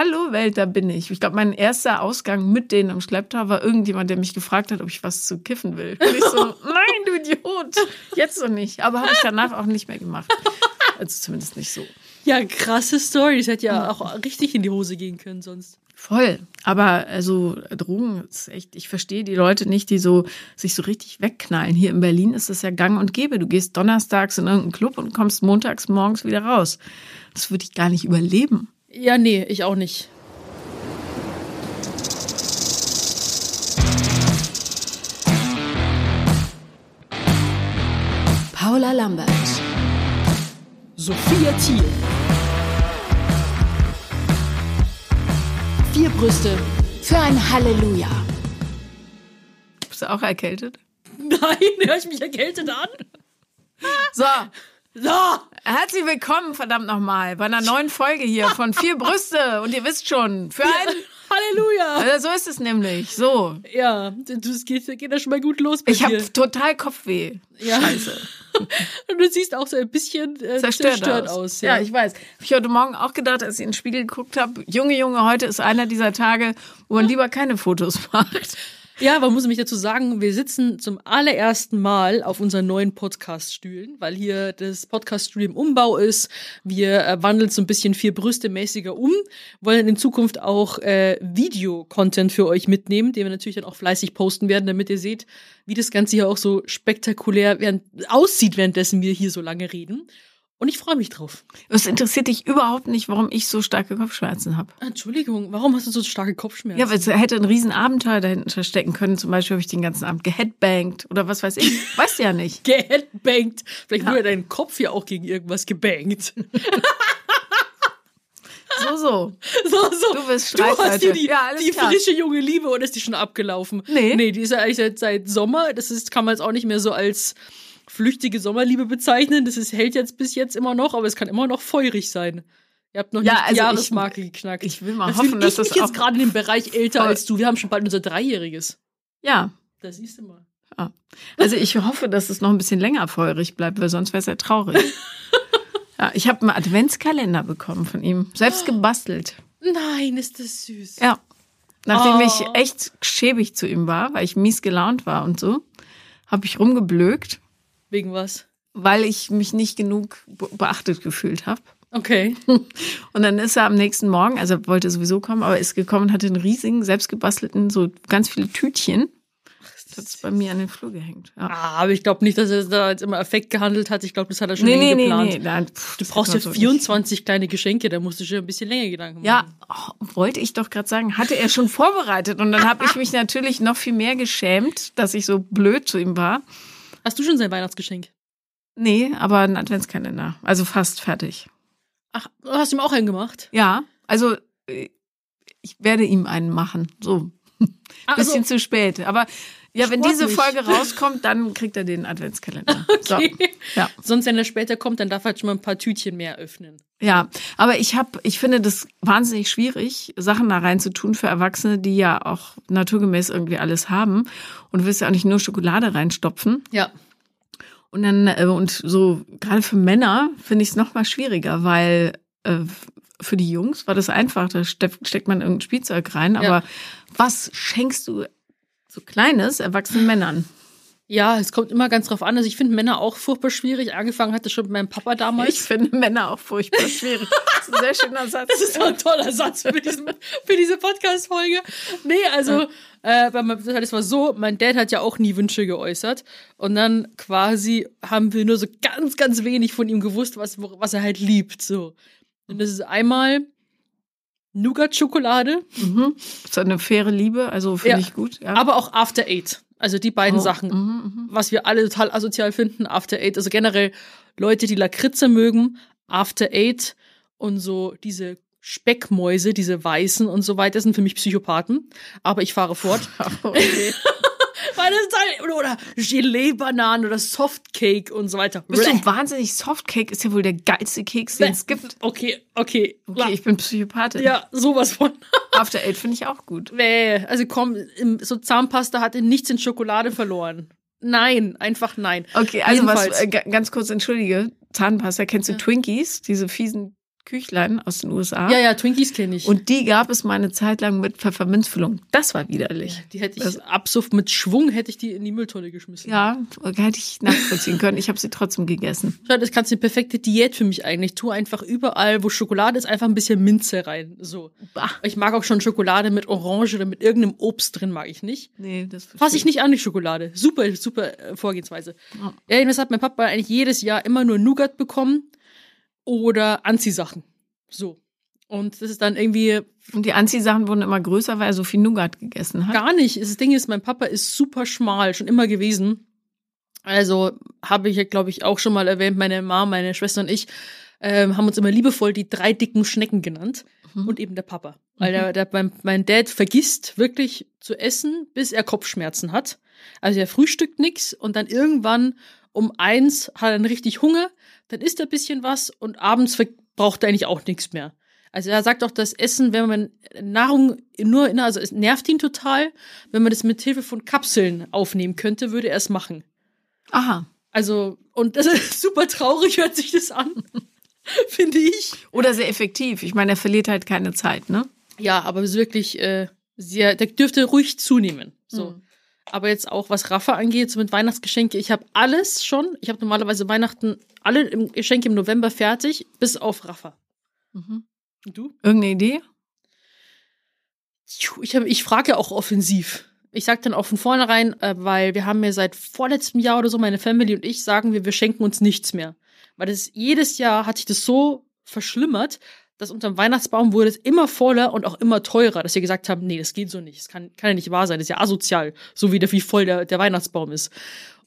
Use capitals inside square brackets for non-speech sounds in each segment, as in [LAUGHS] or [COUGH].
Hallo Welt, da bin ich. Ich glaube, mein erster Ausgang mit denen im Schlepptau war irgendjemand, der mich gefragt hat, ob ich was zu kiffen will. Und ich so, [LAUGHS] nein, du Idiot, jetzt noch nicht. Aber habe ich danach auch nicht mehr gemacht. Also zumindest nicht so. Ja, krasse Story. Das hätte ja auch richtig in die Hose gehen können sonst. Voll. Aber also Drogen ist echt, ich verstehe die Leute nicht, die so sich so richtig wegknallen. Hier in Berlin ist das ja gang und gäbe. Du gehst donnerstags in irgendeinen Club und kommst montags morgens wieder raus. Das würde ich gar nicht überleben. Ja, nee, ich auch nicht. Paula Lambert. Sophia Thiel. Vier Brüste für ein Halleluja. Bist du auch erkältet? [LAUGHS] Nein, höre ich mich erkältet an? So, So, herzlich willkommen, verdammt nochmal, bei einer neuen Folge hier von Vier Brüste. Und ihr wisst schon, für ein. Halleluja. Also so ist es nämlich. So. Ja, das geht, geht ja schon mal gut los bei Ich habe total Kopfweh. Ja. Scheiße. Und [LAUGHS] du siehst auch so ein bisschen äh, Zerstört, zerstört, aus. aus. ja. ich weiß. Hab ich heute Morgen auch gedacht, als ich in den Spiegel geguckt habe, Junge, Junge, heute ist einer dieser Tage, wo man lieber keine Fotos [LAUGHS] macht. Ja, man muss nämlich dazu sagen, wir sitzen zum allerersten Mal auf unseren neuen Podcast-Stühlen, weil hier das Podcast-Studio im Umbau ist. Wir äh, wandeln so ein bisschen vier Brüste mäßiger um, wollen in Zukunft auch äh, Video-Content für euch mitnehmen, den wir natürlich dann auch fleißig posten werden, damit ihr seht, wie das Ganze hier auch so spektakulär während, aussieht, währenddessen wir hier so lange reden. Und ich freue mich drauf. Es interessiert dich überhaupt nicht, warum ich so starke Kopfschmerzen habe. Entschuldigung, warum hast du so starke Kopfschmerzen? Ja, weil es hätte ein Riesenabenteuer dahinter verstecken können. Zum Beispiel habe ich den ganzen Abend geheadbangt oder was weiß ich. [LAUGHS] Weißt du ja nicht. geheadbangt. Vielleicht Ja. wurde dein Kopf ja auch gegen irgendwas gebangt. [LAUGHS] So, so. [LAUGHS] So, so. Du bist Du hast hier die, Ja, die frische junge Liebe oder ist die schon abgelaufen? Nee. Nee, die ist ja eigentlich seit, seit Sommer. Das ist, kann man jetzt auch nicht mehr so als flüchtige Sommerliebe bezeichnen. Das ist, hält jetzt bis jetzt immer noch, aber es kann immer noch feurig sein. Ihr habt noch Ja, nicht die also ich- Jahresmarke geknackt. ich will mal das hoffen, bin dass ich das mich jetzt gerade in dem Bereich älter als du. Wir haben schon bald unser Dreijähriges. Ja. Das siehst du mal. ja. Also ich hoffe, dass es noch ein bisschen länger feurig bleibt, weil sonst wäre es ja traurig. [LAUGHS] Ja, ich habe einen Adventskalender bekommen von ihm. Selbst gebastelt. Nein, ist das süß. Ja. Nachdem Oh. ich echt schäbig zu ihm war, weil ich mies gelaunt war und so, habe ich rumgeblökt, Wegen was? weil ich mich nicht genug be- beachtet gefühlt habe. Okay. [LAUGHS] Und dann ist er am nächsten Morgen, also er wollte sowieso kommen, aber ist gekommen und hatte einen riesigen, selbstgebastelten, so ganz viele Tütchen. Das hat bei mir an den Flur gehängt. Ja. Ah, aber ich glaube nicht, dass er da jetzt immer Effekt gehandelt hat. Ich glaube, das hat er schon Nee, nee, nee, geplant. nee. Nein, pff, Du brauchst ja man so 24 kleine Geschenke, da musst du schon ein bisschen länger Gedanken machen. Ja, oh, wollte ich doch gerade sagen, hatte er schon vorbereitet. Und dann habe ich [LAUGHS] mich natürlich noch viel mehr geschämt, dass ich so blöd zu ihm war. Hast du schon sein Weihnachtsgeschenk? Nee, aber ein Adventskalender. Also fast fertig. Ach, du hast ihm auch einen gemacht? Ja, also äh, ich werde ihm einen machen. So. Ah, Bisschen also- zu spät. Aber ja, wenn diese. Folge rauskommt, dann kriegt er den Adventskalender. [LAUGHS] Okay. So. Ja. Sonst, wenn er später kommt, dann darf er halt schon mal ein paar Tütchen mehr öffnen. Ja, aber ich habe, ich finde das wahnsinnig schwierig, Sachen da reinzutun für Erwachsene, die ja auch naturgemäß irgendwie alles haben. Und du willst ja auch nicht nur Schokolade reinstopfen. Ja. Und dann, äh, und so, gerade für Männer finde ich es noch mal schwieriger, weil äh, für die Jungs war das einfach, da ste- steckt man irgendein Spielzeug rein. Aber Ja. was schenkst du so Kleines erwachsenen Männern? Ja, es kommt immer ganz drauf an. Also ich finde Männer auch furchtbar schwierig. Angefangen hatte schon mit meinem Papa damals. Ich finde Männer auch furchtbar schwierig. Das ist ein sehr schöner Satz. Das ist ein toller Satz für, diesen, für diese Podcast-Folge. Nee, also, äh, bei meinem- das war so, mein Dad hat ja auch nie Wünsche geäußert. Und dann quasi haben wir nur so ganz, ganz wenig von ihm gewusst, was, was er halt liebt. So. Und das ist einmal Nougat-Schokolade, Mhm. So eine faire Liebe, also finde Ja. ich gut. Ja. aber auch After Eight. Also die beiden Oh, Sachen. mhm, mhm. was wir alle total asozial finden, After Eight. Also generell Leute, die Lakritze mögen, After Eight und so diese Speckmäuse, diese Weißen und so weiter, sind für mich Psychopathen. Aber ich fahre fort. [LAUGHS] Okay. [LAUGHS] Weil das ist halt, oder Gelee-Bananen oder Softcake und so weiter. Bist du wahnsinnig? Softcake ist ja wohl der geilste Keks, den es gibt. Okay, okay. Okay, ich bin Psychopathin. ja, sowas von. [LAUGHS] After Eight finde ich auch gut. Nee, also komm, so Zahnpasta hatte nichts in Schokolade verloren. Nein, einfach nein. Okay, also was, Jedenfalls. äh, ga- ganz kurz, entschuldige, Zahnpasta, kennst du Twinkies? Diese fiesen Küchlein aus den USA. Ja, ja, Twinkies kenne ich. Und die gab es mal eine Zeit lang mit Pfefferminzfüllung. Das war widerlich. die hätte ich Das- absuff mit Schwung hätte ich die in die Mülltonne geschmissen. Ja, hätte ich nachvollziehen können. Ich habe sie trotzdem gegessen. Das kannst du eine perfekte Diät für mich eigentlich. Tu einfach überall, wo Schokolade ist, einfach ein bisschen Minze rein. So. Bah. Ich mag auch schon Schokolade mit Orange oder mit irgendeinem Obst drin, mag ich nicht. Nee, das Fass ich nicht an, die Schokolade. Super, super äh, Vorgehensweise. Ja. Ja, jedenfalls hat mein Papa eigentlich jedes Jahr immer nur Nougat bekommen oder Anziehsachen. So. Und das ist dann irgendwie Und die Anziehsachen wurden immer größer, weil er so viel Nougat gegessen hat. gar nicht. Das Ding ist, mein Papa ist super schmal, schon immer gewesen. Also habe ich ja, glaube ich, auch schon mal erwähnt, meine Mama, meine Schwester und ich ähm, haben uns immer liebevoll die drei dicken Schnecken genannt. Mhm. Und eben der Papa. Weil der, der, mein, mein Dad vergisst wirklich zu essen, bis er Kopfschmerzen hat. Also er frühstückt nix und dann irgendwann um eins hat er dann richtig Hunger, dann isst er ein bisschen was und abends braucht er eigentlich auch nichts mehr. Also er sagt auch, dass Essen, wenn man Nahrung nur, in, also es nervt ihn total, wenn man das mit Hilfe von Kapseln aufnehmen könnte, würde er es machen. Aha. Also, und das ist [LAUGHS] super traurig, hört sich das an. [LAUGHS] Finde ich. Oder sehr effektiv. Ich meine, er verliert halt keine Zeit, ne? Ja, aber es ist wirklich äh, sehr, der dürfte ruhig zunehmen. So. Mhm. Aber jetzt auch, was Rafa angeht, so mit Weihnachtsgeschenke, ich habe alles schon. Ich habe normalerweise Weihnachten alle im Geschenke im November fertig, bis auf Rafa. Mhm. Und du? Irgendeine Idee? Ich, hab- ich frage auch offensiv. Ich sag dann auch von vornherein, äh, weil wir haben ja seit vorletztem Jahr oder so, meine Family und ich, sagen wir, wir schenken uns nichts mehr. Weil das jedes Jahr hat sich das so verschlimmert, dass unterm Weihnachtsbaum wurde es immer voller und auch immer teurer, dass wir gesagt haben, nee, das geht so nicht. Das kann, kann ja nicht wahr sein. Das ist ja asozial, so wie, der, wie voll der, der Weihnachtsbaum ist.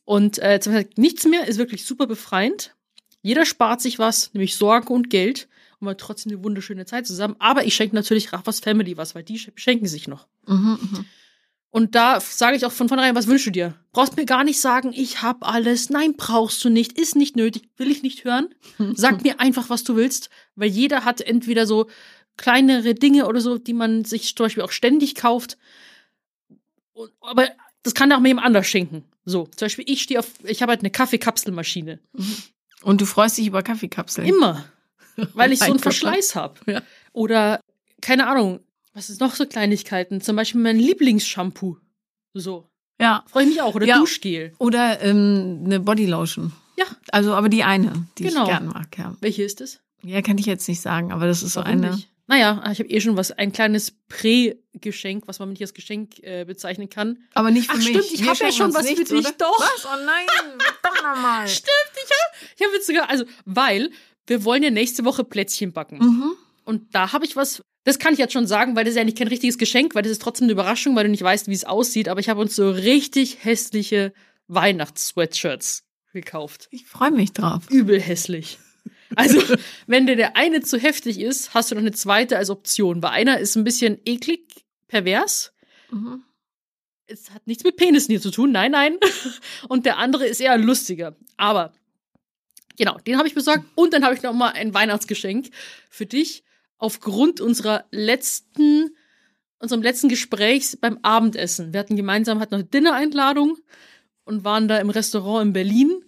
Und äh, jetzt haben gesagt, nichts mehr ist wirklich super befreiend. Jeder spart sich was, nämlich Sorgen und Geld und man hat trotzdem eine wunderschöne Zeit zusammen. Aber ich schenke natürlich Rafas Family was, weil die sch- schenken sich noch. Mhm, mhm. Und da sage ich auch von vornherein, was wünschst du dir? Brauchst mir gar nicht sagen, ich hab alles. Nein, brauchst du nicht. Ist nicht nötig. Will ich nicht hören. [LAUGHS] Sag mir einfach, was du willst. Weil jeder hat entweder so kleinere Dinge oder so, die man sich zum Beispiel auch ständig kauft. Aber das kann auch mir jemand anders schenken. So, zum Beispiel, ich stehe auf, ich habe halt eine Kaffeekapselmaschine. [LAUGHS] Und du freust dich über Kaffeekapseln. Immer. [LAUGHS] Weil ich so einen. Verschleiß habe. Ja. Oder, keine Ahnung, was ist noch so Kleinigkeiten? Zum Beispiel mein Lieblingsshampoo. So. Ja. Freue ich mich auch. Oder Ja. Duschgel. Oder ähm, eine Bodylotion. Ja. Also, aber die eine, die Genau. ich gern mag, ja. Welche ist es? Ja, kann ich jetzt nicht sagen, aber das ist so Warum eine. nicht? Naja, ich habe eh schon was, ein kleines Prä-Geschenk, was man nicht als Geschenk äh, bezeichnen kann. Aber nicht für Ach, mich. stimmt, ich Wir hab ja schon was für nichts, dich, oder? doch. Was? Oh nein, doch nochmal. [LAUGHS] Ich habe jetzt sogar, also, weil wir wollen ja nächste Woche Plätzchen backen. Mhm. Und Da habe ich was, das kann ich jetzt schon sagen, weil das ist ja nicht kein richtiges Geschenk, weil das ist trotzdem eine Überraschung, weil du nicht weißt, wie es aussieht. Aber ich habe uns so richtig hässliche Weihnachts-Sweatshirts gekauft. ich freue mich drauf. Übel hässlich. Also, [LAUGHS] wenn dir der eine zu heftig ist, hast du noch eine zweite als Option. Weil einer ist ein bisschen eklig, pervers. Mhm. Es hat nichts mit Penissen hier zu tun, nein, nein. [LAUGHS] Und der andere ist eher lustiger. Aber, genau, den habe ich besorgt. Und dann habe ich noch mal ein Weihnachtsgeschenk für dich aufgrund unserer letzten, unserem letzten Gesprächs beim Abendessen. Wir hatten gemeinsam, hatten noch eine Dinner-Einladung und waren da im Restaurant in Berlin.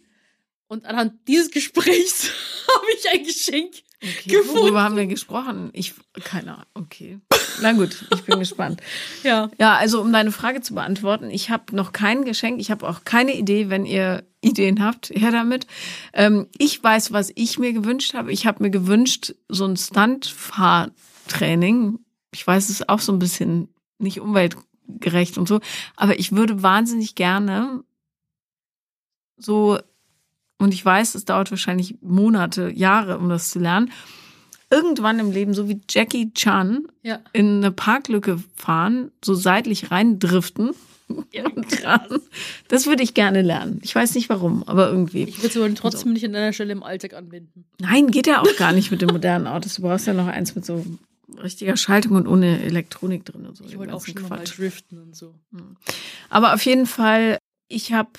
Und anhand dieses Gesprächs [LAUGHS] habe ich ein Geschenk Okay, gefunden. worüber haben wir gesprochen? Ich, keine Ahnung, okay. Na gut, ich bin gespannt. [LAUGHS] Ja. Ja, also um deine Frage zu beantworten, ich habe noch kein Geschenk, ich habe auch keine Idee, wenn ihr Ideen habt, her damit. Ähm, ich weiß, was ich mir gewünscht habe. Ich habe mir gewünscht, so ein Stuntfahrtraining. Ich weiß, es ist auch so ein bisschen nicht umweltgerecht und so, aber ich würde wahnsinnig gerne so, und ich weiß, es dauert wahrscheinlich Monate, Jahre, um das zu lernen, irgendwann im Leben, so wie Jackie Chan, Ja. in eine Parklücke fahren, so seitlich reindriften. Ja. Das würde ich gerne lernen. Ich weiß nicht warum, aber irgendwie. Ich würde es aber trotzdem nicht an einer Stelle im Alltag anwenden. Nein, geht ja auch gar nicht mit den modernen Autos. Du brauchst ja noch eins mit so richtiger Schaltung und ohne Elektronik drin und so. Ich wollte auch schon mal Quatsch. driften und so. Aber auf jeden Fall, ich habe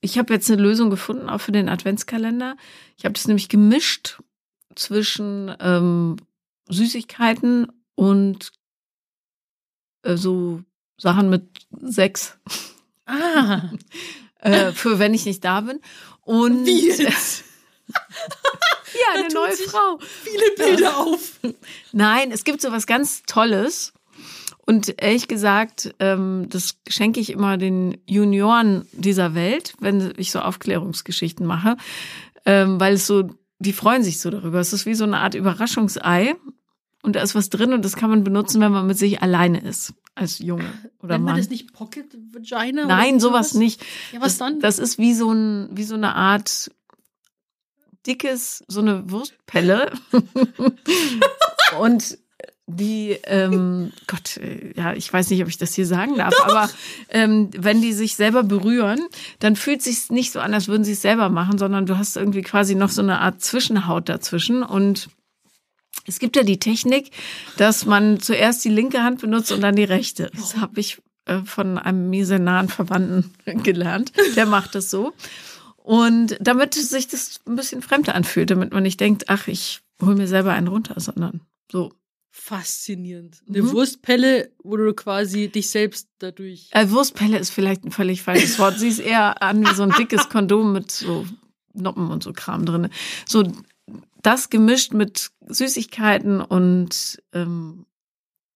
ich hab jetzt eine Lösung gefunden, auch für den Adventskalender. Ich habe das nämlich gemischt zwischen ähm, Süßigkeiten und äh, so Sachen mit Sex, Ah, [LAUGHS] äh, für wenn ich nicht da bin. Und wie jetzt? [LAUGHS] Hier, eine neue Frau. Viele Bilder auf. Nein, es gibt so was ganz Tolles. Und ehrlich gesagt, ähm, das schenke ich immer den Junioren dieser Welt, wenn ich so Aufklärungsgeschichten mache, ähm, weil es so, die freuen sich so darüber. Es ist wie so eine Art Überraschungsei. Und da ist was drin und das kann man benutzen, wenn man mit sich alleine ist, als Junge oder Nennt man Mann. das nicht Pocket Vagina? Nein, sowas nicht. Ja, was das, dann? Das ist wie so ein, wie so eine Art dickes, so eine Wurstpelle. [LAUGHS] und die, ähm, Gott, ja, ich weiß nicht, ob ich das hier sagen darf, aber ähm, wenn die sich selber berühren, dann fühlt sich nicht so an, als würden sie es selber machen, sondern du hast irgendwie quasi noch so eine Art Zwischenhaut dazwischen und es gibt ja die Technik, dass man zuerst die linke Hand benutzt und dann die rechte. Das habe ich äh, von einem mir nahen Verwandten [LAUGHS] gelernt. Der macht das so. Und damit sich das ein bisschen fremder anfühlt, damit man nicht denkt, ach, ich hol mir selber einen runter, sondern so. Faszinierend. Eine Mhm. Wurstpelle, wo du quasi dich selbst dadurch. Äh, Wurstpelle ist vielleicht ein völlig falsches Wort. Sie ist eher an wie so ein dickes Kondom mit so Noppen und so Kram drin. So das gemischt mit Süßigkeiten und ähm,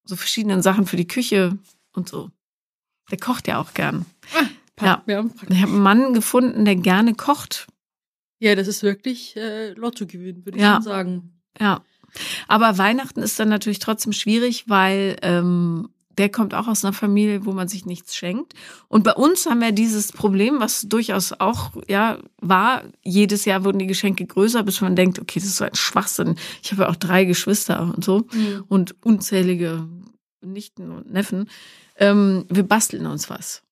so verschiedenen Sachen für die Küche und so. Der kocht ja auch gern. Ja. ja. Ich habe einen Mann gefunden, der gerne kocht. Ja, das ist wirklich äh, Lottogewinn, würde ich Ja. schon sagen. Ja. Aber Weihnachten ist dann natürlich trotzdem schwierig, weil ähm, der kommt auch aus einer Familie, wo man sich nichts schenkt. Und bei uns haben wir dieses Problem, was durchaus auch ja war. Jedes Jahr wurden die Geschenke größer, bis man denkt, okay, das ist so ein Schwachsinn. Ich habe ja auch drei Geschwister und so Mhm. und unzählige Nichten und Neffen. Ähm, wir basteln uns was.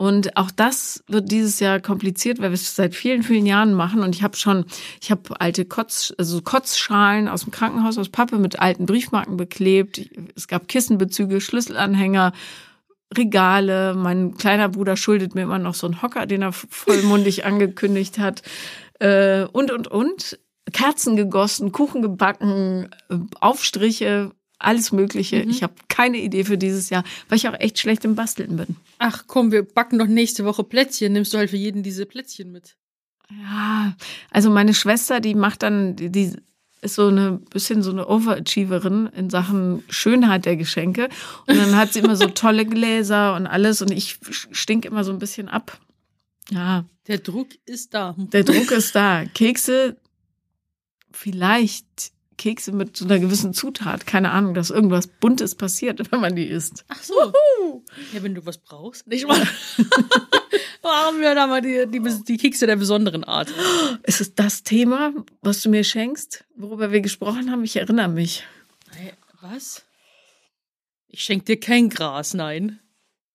Und auch das wird dieses Jahr kompliziert, weil wir es seit vielen, vielen Jahren machen. Und ich habe schon, ich habe alte Kotz, also Kotzschalen aus dem Krankenhaus aus Pappe mit alten Briefmarken beklebt. Es gab Kissenbezüge, Schlüsselanhänger, Regale. Mein kleiner Bruder schuldet mir immer noch so einen Hocker, den er vollmundig [LAUGHS] angekündigt hat. Äh, und, und, und. Kerzen gegossen, Kuchen gebacken, äh, Aufstriche, alles Mögliche. Mhm. Ich habe keine Idee für dieses Jahr, weil ich auch echt schlecht im Basteln bin. Ach komm, wir backen doch nächste Woche Plätzchen. Nimmst du halt für jeden diese Plätzchen mit. Ja, also meine Schwester, die macht dann, die, ist so eine bisschen so eine Overachieverin in Sachen Schönheit der Geschenke. Und dann hat sie immer so [LAUGHS] tolle Gläser und alles und ich stink immer so ein bisschen ab. Ja, Der Druck ist da. der Druck ist da. Kekse, vielleicht Kekse mit so einer gewissen Zutat. Keine Ahnung, dass irgendwas Buntes passiert, [LAUGHS] wenn man die isst. Ach so. Ja, wenn du was brauchst. Nicht mal. [LAUGHS] Machen wir da mal die, die, die Kekse der besonderen Art. Ist es das Thema, was du mir schenkst, worüber wir gesprochen haben? Ich erinnere mich. Hey, was? Ich schenk dir kein Gras, nein.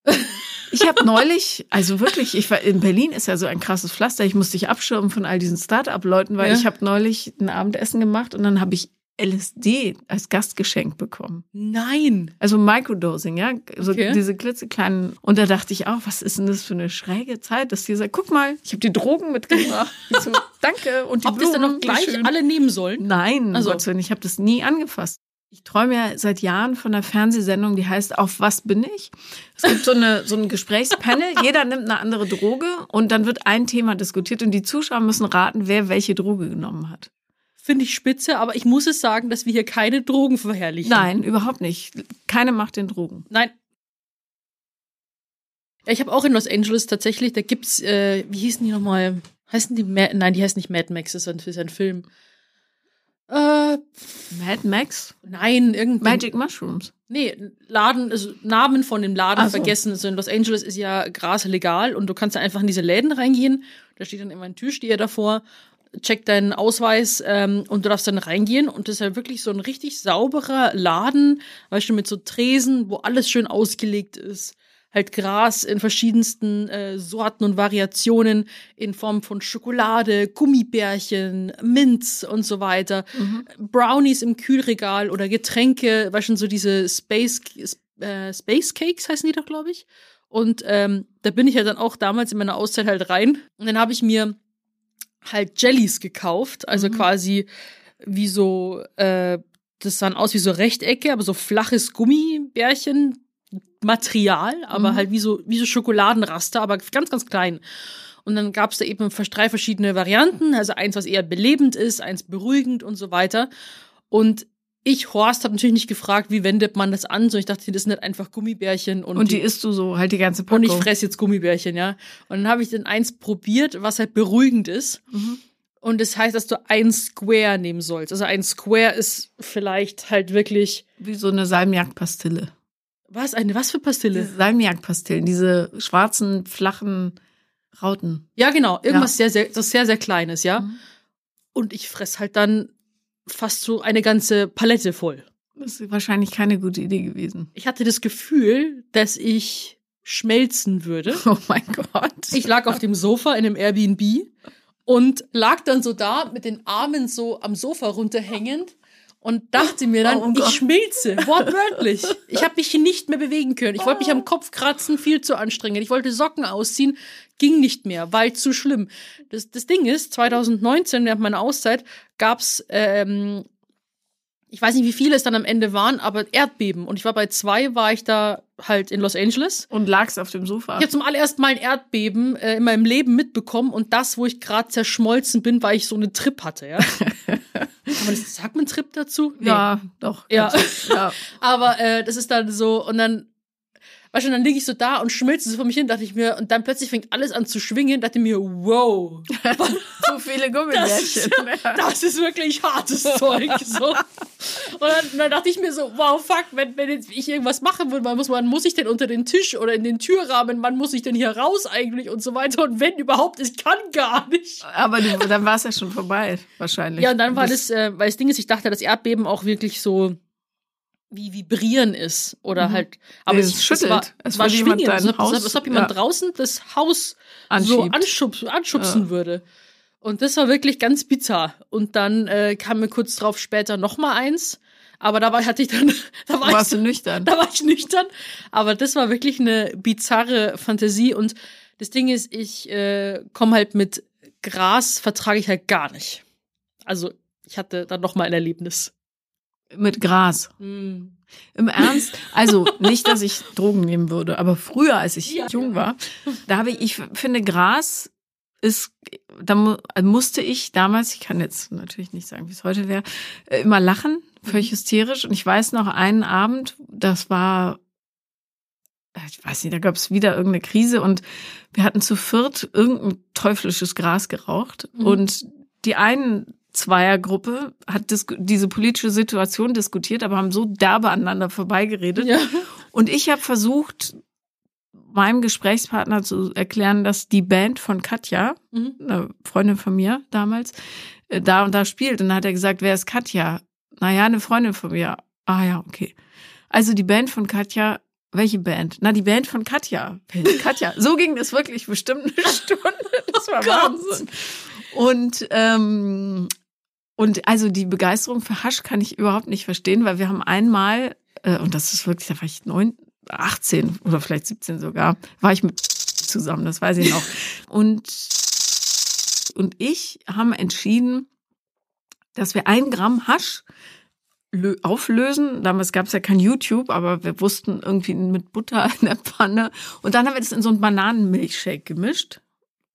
[LAUGHS] Ich habe neulich, also wirklich, ich war in Berlin ist ja so ein krasses Pflaster. Ich musste dich abschirmen von all diesen Start-up-Leuten, weil Ja. ich habe neulich ein Abendessen gemacht und dann habe ich LSD als Gastgeschenk bekommen. Nein. Also Microdosing, ja, so Okay. diese klitzekleinen. Und da dachte ich auch, was ist denn das für eine schräge Zeit, dass die sagt, guck mal, ich habe die Drogen mitgebracht. [LAUGHS] So, danke und die Habt ihr es dann noch Blumen, gleich schön. alle nehmen sollen? Nein, Also. also. Gottes Willen, ich habe das nie angefasst. Ich träume ja seit Jahren von einer Fernsehsendung, die heißt Auf was bin ich? Es gibt so, eine, so ein Gesprächspanel, [LAUGHS] jeder nimmt eine andere Droge und dann wird ein Thema diskutiert und die Zuschauer müssen raten, wer welche Droge genommen hat. Finde ich spitze, aber ich muss es sagen, dass wir hier keine Drogen verherrlichen. Nein, überhaupt nicht. Keine macht den Drogen. Nein. Ja, ich habe auch in Los Angeles tatsächlich, da gibt's, äh, wie hießen die nochmal? Heißen die Ma Nein, die heißt nicht Mad Max, das ist ein Film. Äh, Mad Max? nein, irgendein. Magic Mushrooms. Nee, Laden, also Namen von dem Laden Ach so. vergessen. Also in Los Angeles ist ja Gras legal und du kannst da einfach in diese Läden reingehen. Da steht dann immer ein Türsteher davor, checkt deinen Ausweis ähm, und du darfst dann reingehen. Und das ist ja wirklich so ein richtig sauberer Laden, weißt du, mit so Tresen, wo alles schön ausgelegt ist. Halt Gras in verschiedensten äh, Sorten und Variationen in Form von Schokolade, Gummibärchen, Minz und so weiter. Brownies im Kühlregal oder Getränke, weißt schon so diese Space, äh, Space Cakes heißen die doch, glaube ich. Und ähm, da bin ich ja dann auch damals in meiner Auszeit halt rein. Und dann habe ich mir halt Jellies gekauft, also Mhm. quasi wie so, äh, das sahen aus wie so Rechtecke, aber so flaches Gummibärchen. Material, aber Mhm. halt wie so, wie so Schokoladenraster, aber ganz, ganz klein. Und dann gab es da eben drei verschiedene Varianten. Also eins, was eher belebend ist, eins beruhigend und so weiter. Und ich, Horst, habe natürlich nicht gefragt, wie wendet man das an, sondern ich dachte, das sind nicht einfach Gummibärchen. Und, Und die isst du so halt die ganze Packung. und ich fresse jetzt Gummibärchen, ja. Und dann habe ich dann eins probiert, was halt beruhigend ist. Mhm. Und das heißt, dass du ein Square nehmen sollst. Also ein Square ist vielleicht halt wirklich, Wie so eine Salmiakpastille. Was, eine, was für Pastille? Diese Salmiakpastillen, diese schwarzen, flachen Rauten. Ja, genau. Irgendwas Ja. sehr, sehr, das sehr, sehr Kleines, ja. Mhm. Und ich fress halt dann fast so eine ganze Palette voll. Das ist wahrscheinlich keine gute Idee gewesen. Ich hatte das Gefühl, dass ich schmelzen würde. [LAUGHS] Oh mein Gott. Ich lag auf dem Sofa in einem Airbnb und lag dann so da mit den Armen so am Sofa runterhängend und dachte mir dann, Oh Gott. ich schmilze, wortwörtlich. Ich habe mich nicht mehr bewegen können. Ich wollte mich am Kopf kratzen, viel zu anstrengend. Ich wollte Socken ausziehen, ging nicht mehr, weil zu schlimm. Das, das Ding ist, 2019, während meiner Auszeit, gab's ähm, ich weiß nicht, wie viele es dann am Ende waren, aber Erdbeben. Und ich war bei zwei, war ich da halt in Los Angeles. Und lagst auf dem Sofa. Ich habe zum allerersten Mal ein Erdbeben äh, in meinem Leben mitbekommen und das, wo ich gerade zerschmolzen bin, weil ich so einen Trip hatte, ja. [LAUGHS] Aber das, sagt man Trip dazu? Nee. Ja, doch. Ja. ja. [LAUGHS] Aber äh, das ist dann so und dann Weißt du, dann liege ich so da und schmilze so vor mich hin, dachte ich mir, und dann plötzlich fängt alles an zu schwingen, dachte mir, wow, [LAUGHS] so viele Gummibärchen. Ja. das ist wirklich hartes Zeug. So. Und dann, dann dachte ich mir so, wow, fuck, wenn, wenn jetzt ich irgendwas machen würde, wann muss, wann muss ich denn unter den Tisch oder in den Türrahmen, wann muss ich denn hier raus eigentlich und so weiter. Und wenn überhaupt, ich kann gar nicht. Aber du, dann war es ja schon vorbei, wahrscheinlich. Ja, und dann war Das- das, äh, weil das Ding ist, ich dachte, das Erdbeben auch wirklich so wie vibrieren ist oder Mhm. halt aber Es es, schüttelt. es war, Es es war jemand als ob, Haus- als ob jemand ja. draußen das Haus so Anschiebt. anschubs, anschubsen würde. Und das war wirklich ganz bizarr. Und dann äh, kam mir kurz drauf später noch mal eins, aber da war, hatte ich dann, [LAUGHS] da war warst ich, du nüchtern. [LAUGHS] da war ich nüchtern. Aber das war wirklich eine bizarre Fantasie. Und das Ding ist, ich äh, komme halt mit Gras, vertrage ich halt gar nicht. Also ich hatte dann noch mal ein Erlebnis. Mit Gras. Mm. Im Ernst? Also [LAUGHS] nicht, dass ich Drogen nehmen würde, aber früher, als ich Ja. jung war, da habe ich, ich finde, Gras ist, da mu musste ich damals, ich kann jetzt natürlich nicht sagen, wie es heute wäre, äh, immer lachen, völlig hysterisch. Und ich weiß noch einen Abend, das war, äh, ich weiß nicht, da gab es wieder irgendeine Krise und wir hatten zu viert irgendein teuflisches Gras geraucht. Mhm. Und die einen Zweiergruppe hat diese politische Situation diskutiert, aber haben so derbe aneinander vorbeigeredet. Ja. Und ich habe versucht, meinem Gesprächspartner zu erklären, dass die Band von Katja, Mhm. eine Freundin von mir damals, äh, da und da spielt. Und dann hat er gesagt, wer ist Katja? Naja, eine Freundin von mir. Ah ja, okay. Also die Band von Katja, welche Band? Na, die Band von Katja. Katja? So ging das wirklich bestimmt eine [LAUGHS] Stunde. Das war Gott. Wahnsinn. Und, ähm, und also die Begeisterung für Hasch kann ich überhaupt nicht verstehen, weil wir haben einmal, äh, und das ist wirklich, da war ich neun, 18 oder vielleicht 17 sogar, war ich mit zusammen, das weiß ich noch. [LAUGHS] Und, und ich haben entschieden, dass wir ein Gramm Hasch lö- auflösen. Damals gab es ja kein YouTube, aber wir wussten irgendwie mit Butter in der Pfanne. Und dann haben wir das in so einen Bananenmilchshake gemischt.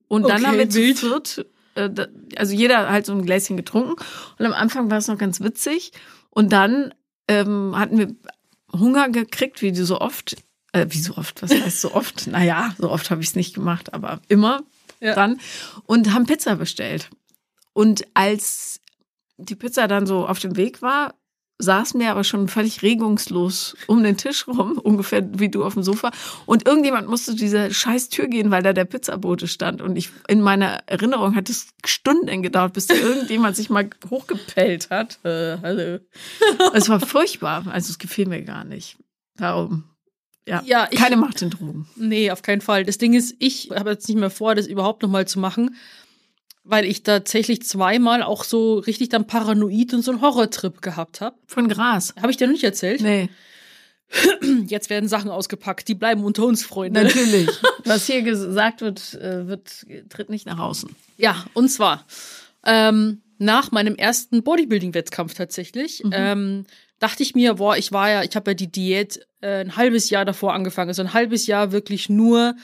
Und dann Okay, haben wir zu wild. viert, äh, also jeder halt so ein Gläschen getrunken. Und am Anfang war es noch ganz witzig. Und dann ähm, hatten wir Hunger gekriegt, wie so oft. Äh, wie so oft? Was heißt so [LAUGHS] oft? Naja, so oft habe ich es nicht gemacht, aber immer Ja. dann. Und haben Pizza bestellt. Und als die Pizza dann so auf dem Weg war, saßen wir aber schon völlig regungslos um den Tisch rum, [LAUGHS] ungefähr wie du auf dem Sofa. Und irgendjemand musste diese scheiß Tür gehen, weil da der Pizzabote stand. Und ich in meiner Erinnerung hat es Stunden gedauert, bis da [LAUGHS] irgendjemand sich mal hochgepellt hat. Äh, hallo. [LAUGHS] Es war furchtbar. Also es gefiel mir gar nicht. Darum. Ja, Ja, ich- keine Macht in Drogen. Nee, auf keinen Fall. Das Ding ist, ich habe jetzt nicht mehr vor, das überhaupt noch mal zu machen, weil ich tatsächlich zweimal auch so richtig dann paranoid und so einen Horrortrip gehabt habe. Von Gras. Habe ich dir noch nicht erzählt? Nee, [CLEARS THROAT] Jetzt werden Sachen ausgepackt, die bleiben unter uns, Freunde. natürlich. [LAUGHS] Was hier gesagt wird, äh, wird tritt nicht nach außen. Ja, und zwar ähm, nach meinem ersten Bodybuilding-Wettkampf tatsächlich ähm, dachte ich mir, boah, ich war ja, ich habe ja die Diät äh, ein halbes Jahr davor angefangen, also ein halbes Jahr wirklich nur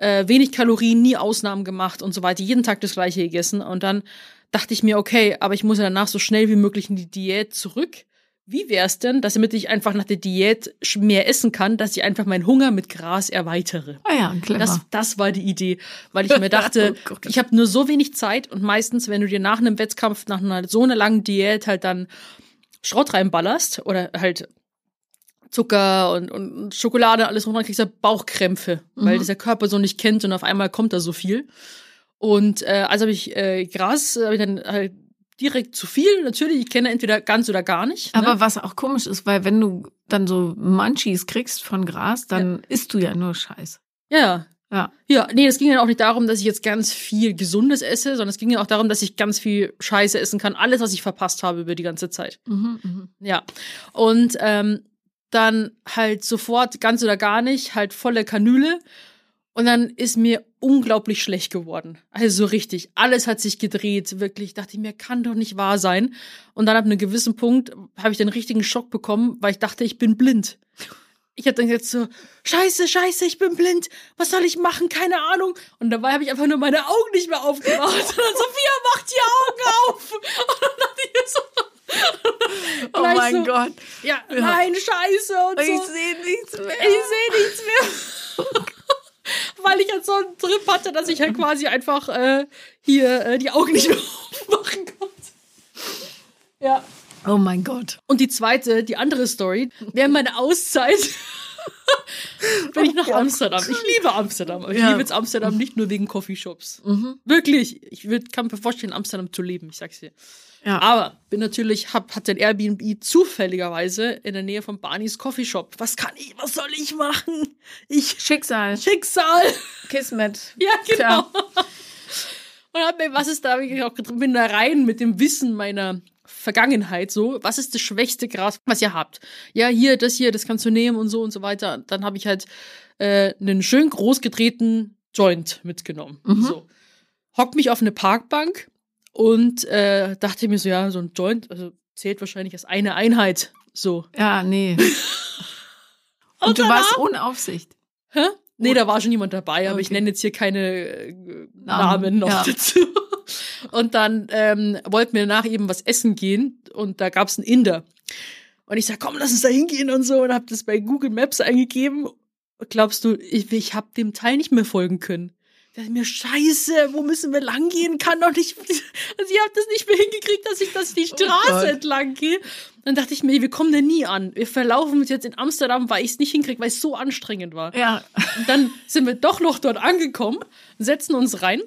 äh, wenig Kalorien, nie Ausnahmen gemacht und so weiter, jeden Tag das gleiche gegessen. Und dann dachte ich mir, okay, aber ich muss ja danach so schnell wie möglich in die Diät zurück. Wie wär's denn, dass damit ich einfach nach der Diät mehr essen kann, dass ich einfach meinen Hunger mit Gras erweitere? Ah ja, clever. Das, das war die Idee, weil ich mir dachte, [LAUGHS] Oh ich habe nur so wenig Zeit und meistens, wenn du dir nach einem Wettkampf, nach einer so einer langen Diät halt dann Schrott reinballerst oder halt Zucker und, und Schokolade, alles runter, kriegst du Bauchkrämpfe, weil das der Körper so nicht kennt und auf einmal kommt da so viel. Und äh, also habe ich äh, Gras, habe ich dann halt direkt zu viel. Natürlich, ich kenne entweder ganz oder gar nicht. Aber ne? was auch komisch ist, weil wenn du dann so Munchies kriegst von Gras, dann isst du ja nur Scheiß. ja, Ja. Ja, nee, es ging ja auch nicht darum, dass ich jetzt ganz viel Gesundes esse, sondern es ging ja auch darum, dass ich ganz viel Scheiße essen kann. Alles, was ich verpasst habe über die ganze Zeit. Mhm, mhm. Ja. Und ähm, dann halt sofort ganz oder gar nicht, halt volle Kanüle. Und dann ist mir unglaublich schlecht geworden. Also so richtig. Alles hat sich gedreht, wirklich. Dachte ich mir, kann doch nicht wahr sein. Und dann ab einem gewissen Punkt habe ich den richtigen Schock bekommen, weil ich dachte, ich bin blind. Ich habe dann gesagt so, scheiße, scheiße, ich bin blind. Was soll ich machen? Keine Ahnung. Und dabei habe ich einfach nur meine Augen nicht mehr aufgemacht. [LAUGHS] Und dann Sophia, mach die Augen auf. Und dann dachte ich so, [LAUGHS] Oh mein so, Gott. ja, nein, scheiße und Ich so. sehe nichts mehr. Ich sehe nichts mehr. [LAUGHS] Weil ich jetzt so einen Trip hatte, dass ich halt quasi einfach äh, hier äh, die Augen nicht mehr [LAUGHS] aufmachen konnte. Ja. Oh mein Gott. Und die zweite, die andere Story, während meiner Auszeit [LAUGHS] bin ich nach Amsterdam. Ich liebe Amsterdam. Aber ich Ja. liebe jetzt Amsterdam nicht nur wegen Coffeeshops. Wirklich. Ich würd, kann mir vorstellen, in Amsterdam zu leben, ich sag's dir. Ja. Aber bin natürlich, hab, hat den Airbnb zufälligerweise in der Nähe von Barneys Coffeeshop. Was kann ich, was soll ich machen? Ich, Schicksal. Schicksal. Kismet. [LAUGHS] Ja, genau. Tja. Und hab mir, was ist da, ich auch bin da rein mit dem Wissen meiner Vergangenheit so, was ist das schwächste Gras, was ihr habt? Ja, hier, das hier, das kannst du nehmen und so und so weiter. Dann habe ich halt äh, einen schön groß gedrehten Joint mitgenommen. So. Hock mich auf eine Parkbank und äh, dachte mir so, ja, so ein Joint, also zählt wahrscheinlich als eine Einheit. So. Ja, nee. [LAUGHS] Und du warst ohne Aufsicht. Hä? Nee, da war schon jemand dabei, aber ich Okay. nenne jetzt hier keine äh, Namen noch ja. dazu. [LAUGHS] Und dann ähm, wollten wir danach eben was essen gehen und da gab's einen Inder. Und ich sag, komm, lass uns da hingehen und so und hab das bei Google Maps eingegeben. Glaubst du, ich, ich hab dem Teil nicht mehr folgen können. Ich dachte mir, scheiße, wo müssen wir lang gehen? Kann doch nicht. [LAUGHS] Also ich habe das nicht mehr hingekriegt, dass ich das die Straße Gott. entlang gehe. Dann dachte ich mir, wir kommen da nie an. Wir verlaufen uns jetzt in Amsterdam, weil ich es nicht hinkriege, weil es so anstrengend war. Ja. Und dann sind wir doch noch dort angekommen, setzen uns rein.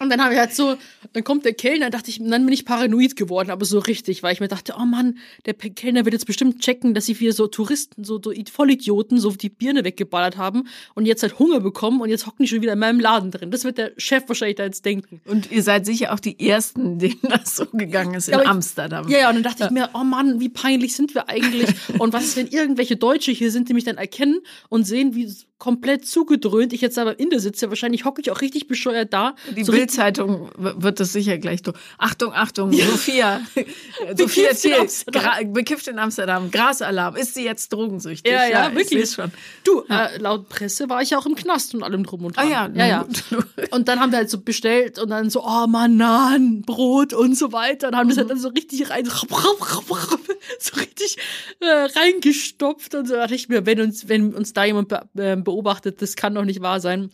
Und dann habe ich halt so, dann kommt der Kellner, dachte ich, dann bin ich paranoid geworden, aber so richtig, weil ich mir dachte, oh Mann, der Kellner wird jetzt bestimmt checken, dass sie wieder so Touristen, so, so Vollidioten, so die Birne weggeballert haben und jetzt halt Hunger bekommen und jetzt hocken die schon wieder in meinem Laden drin. Das wird der Chef wahrscheinlich da jetzt denken. Und ihr seid sicher auch die Ersten, [LAUGHS] denen das so gegangen ist in Ja, aber ich- Amsterdam. Ja, ja, und dann dachte ich mir, oh Mann, wie peinlich sind wir eigentlich? Und was ist, wenn irgendwelche Deutsche hier sind, die mich dann erkennen und sehen, wie komplett zugedröhnt ich jetzt aber am Inder sitze? Wahrscheinlich hocke ich auch richtig bescheuert da. Die so Bildzeitung wird das sicher gleich so. Achtung, Achtung, Sophia. [LAUGHS] Sophia in Thiel, bekifft in Amsterdam. Grasalarm. Ist sie jetzt drogensüchtig? Ja, ja, ich wirklich. schon. Du, äh, laut Presse war ich ja auch im Knast und allem drum und Ah dran. ja, ja, ja. gut. Und dann haben wir halt so bestellt und dann so, oh Bananen, Brot und so weiter. Und haben das halt dann so richtig rein, so richtig äh, reingestopft und so. Da dachte ich mir, wenn uns, wenn uns da jemand be äh, beobachtet, das kann doch nicht wahr sein.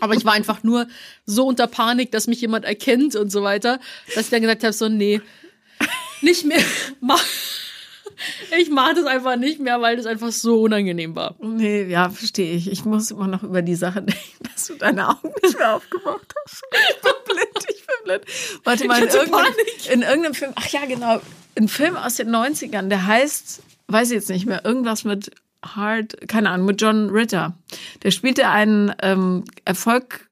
Aber ich war einfach nur so unter Panik, dass mich jemand erkennt und so weiter, dass ich dann gesagt habe, so, nee, nicht mehr. [LAUGHS] Mach, ich mache das einfach nicht mehr, weil das einfach so unangenehm war. Nee, ja, verstehe ich. Ich muss immer noch über die Sache [LAUGHS] denken, dass du deine Augen nicht mehr aufgemacht hast. Ich bin blind, ich bin blind. Warte mal, in irgendeinem, in irgendeinem Film, ach ja, genau, ein Film aus den 90ern, der heißt, weiß ich jetzt nicht mehr, irgendwas mit Hard, keine Ahnung, mit John Ritter. Der spielte einen ähm,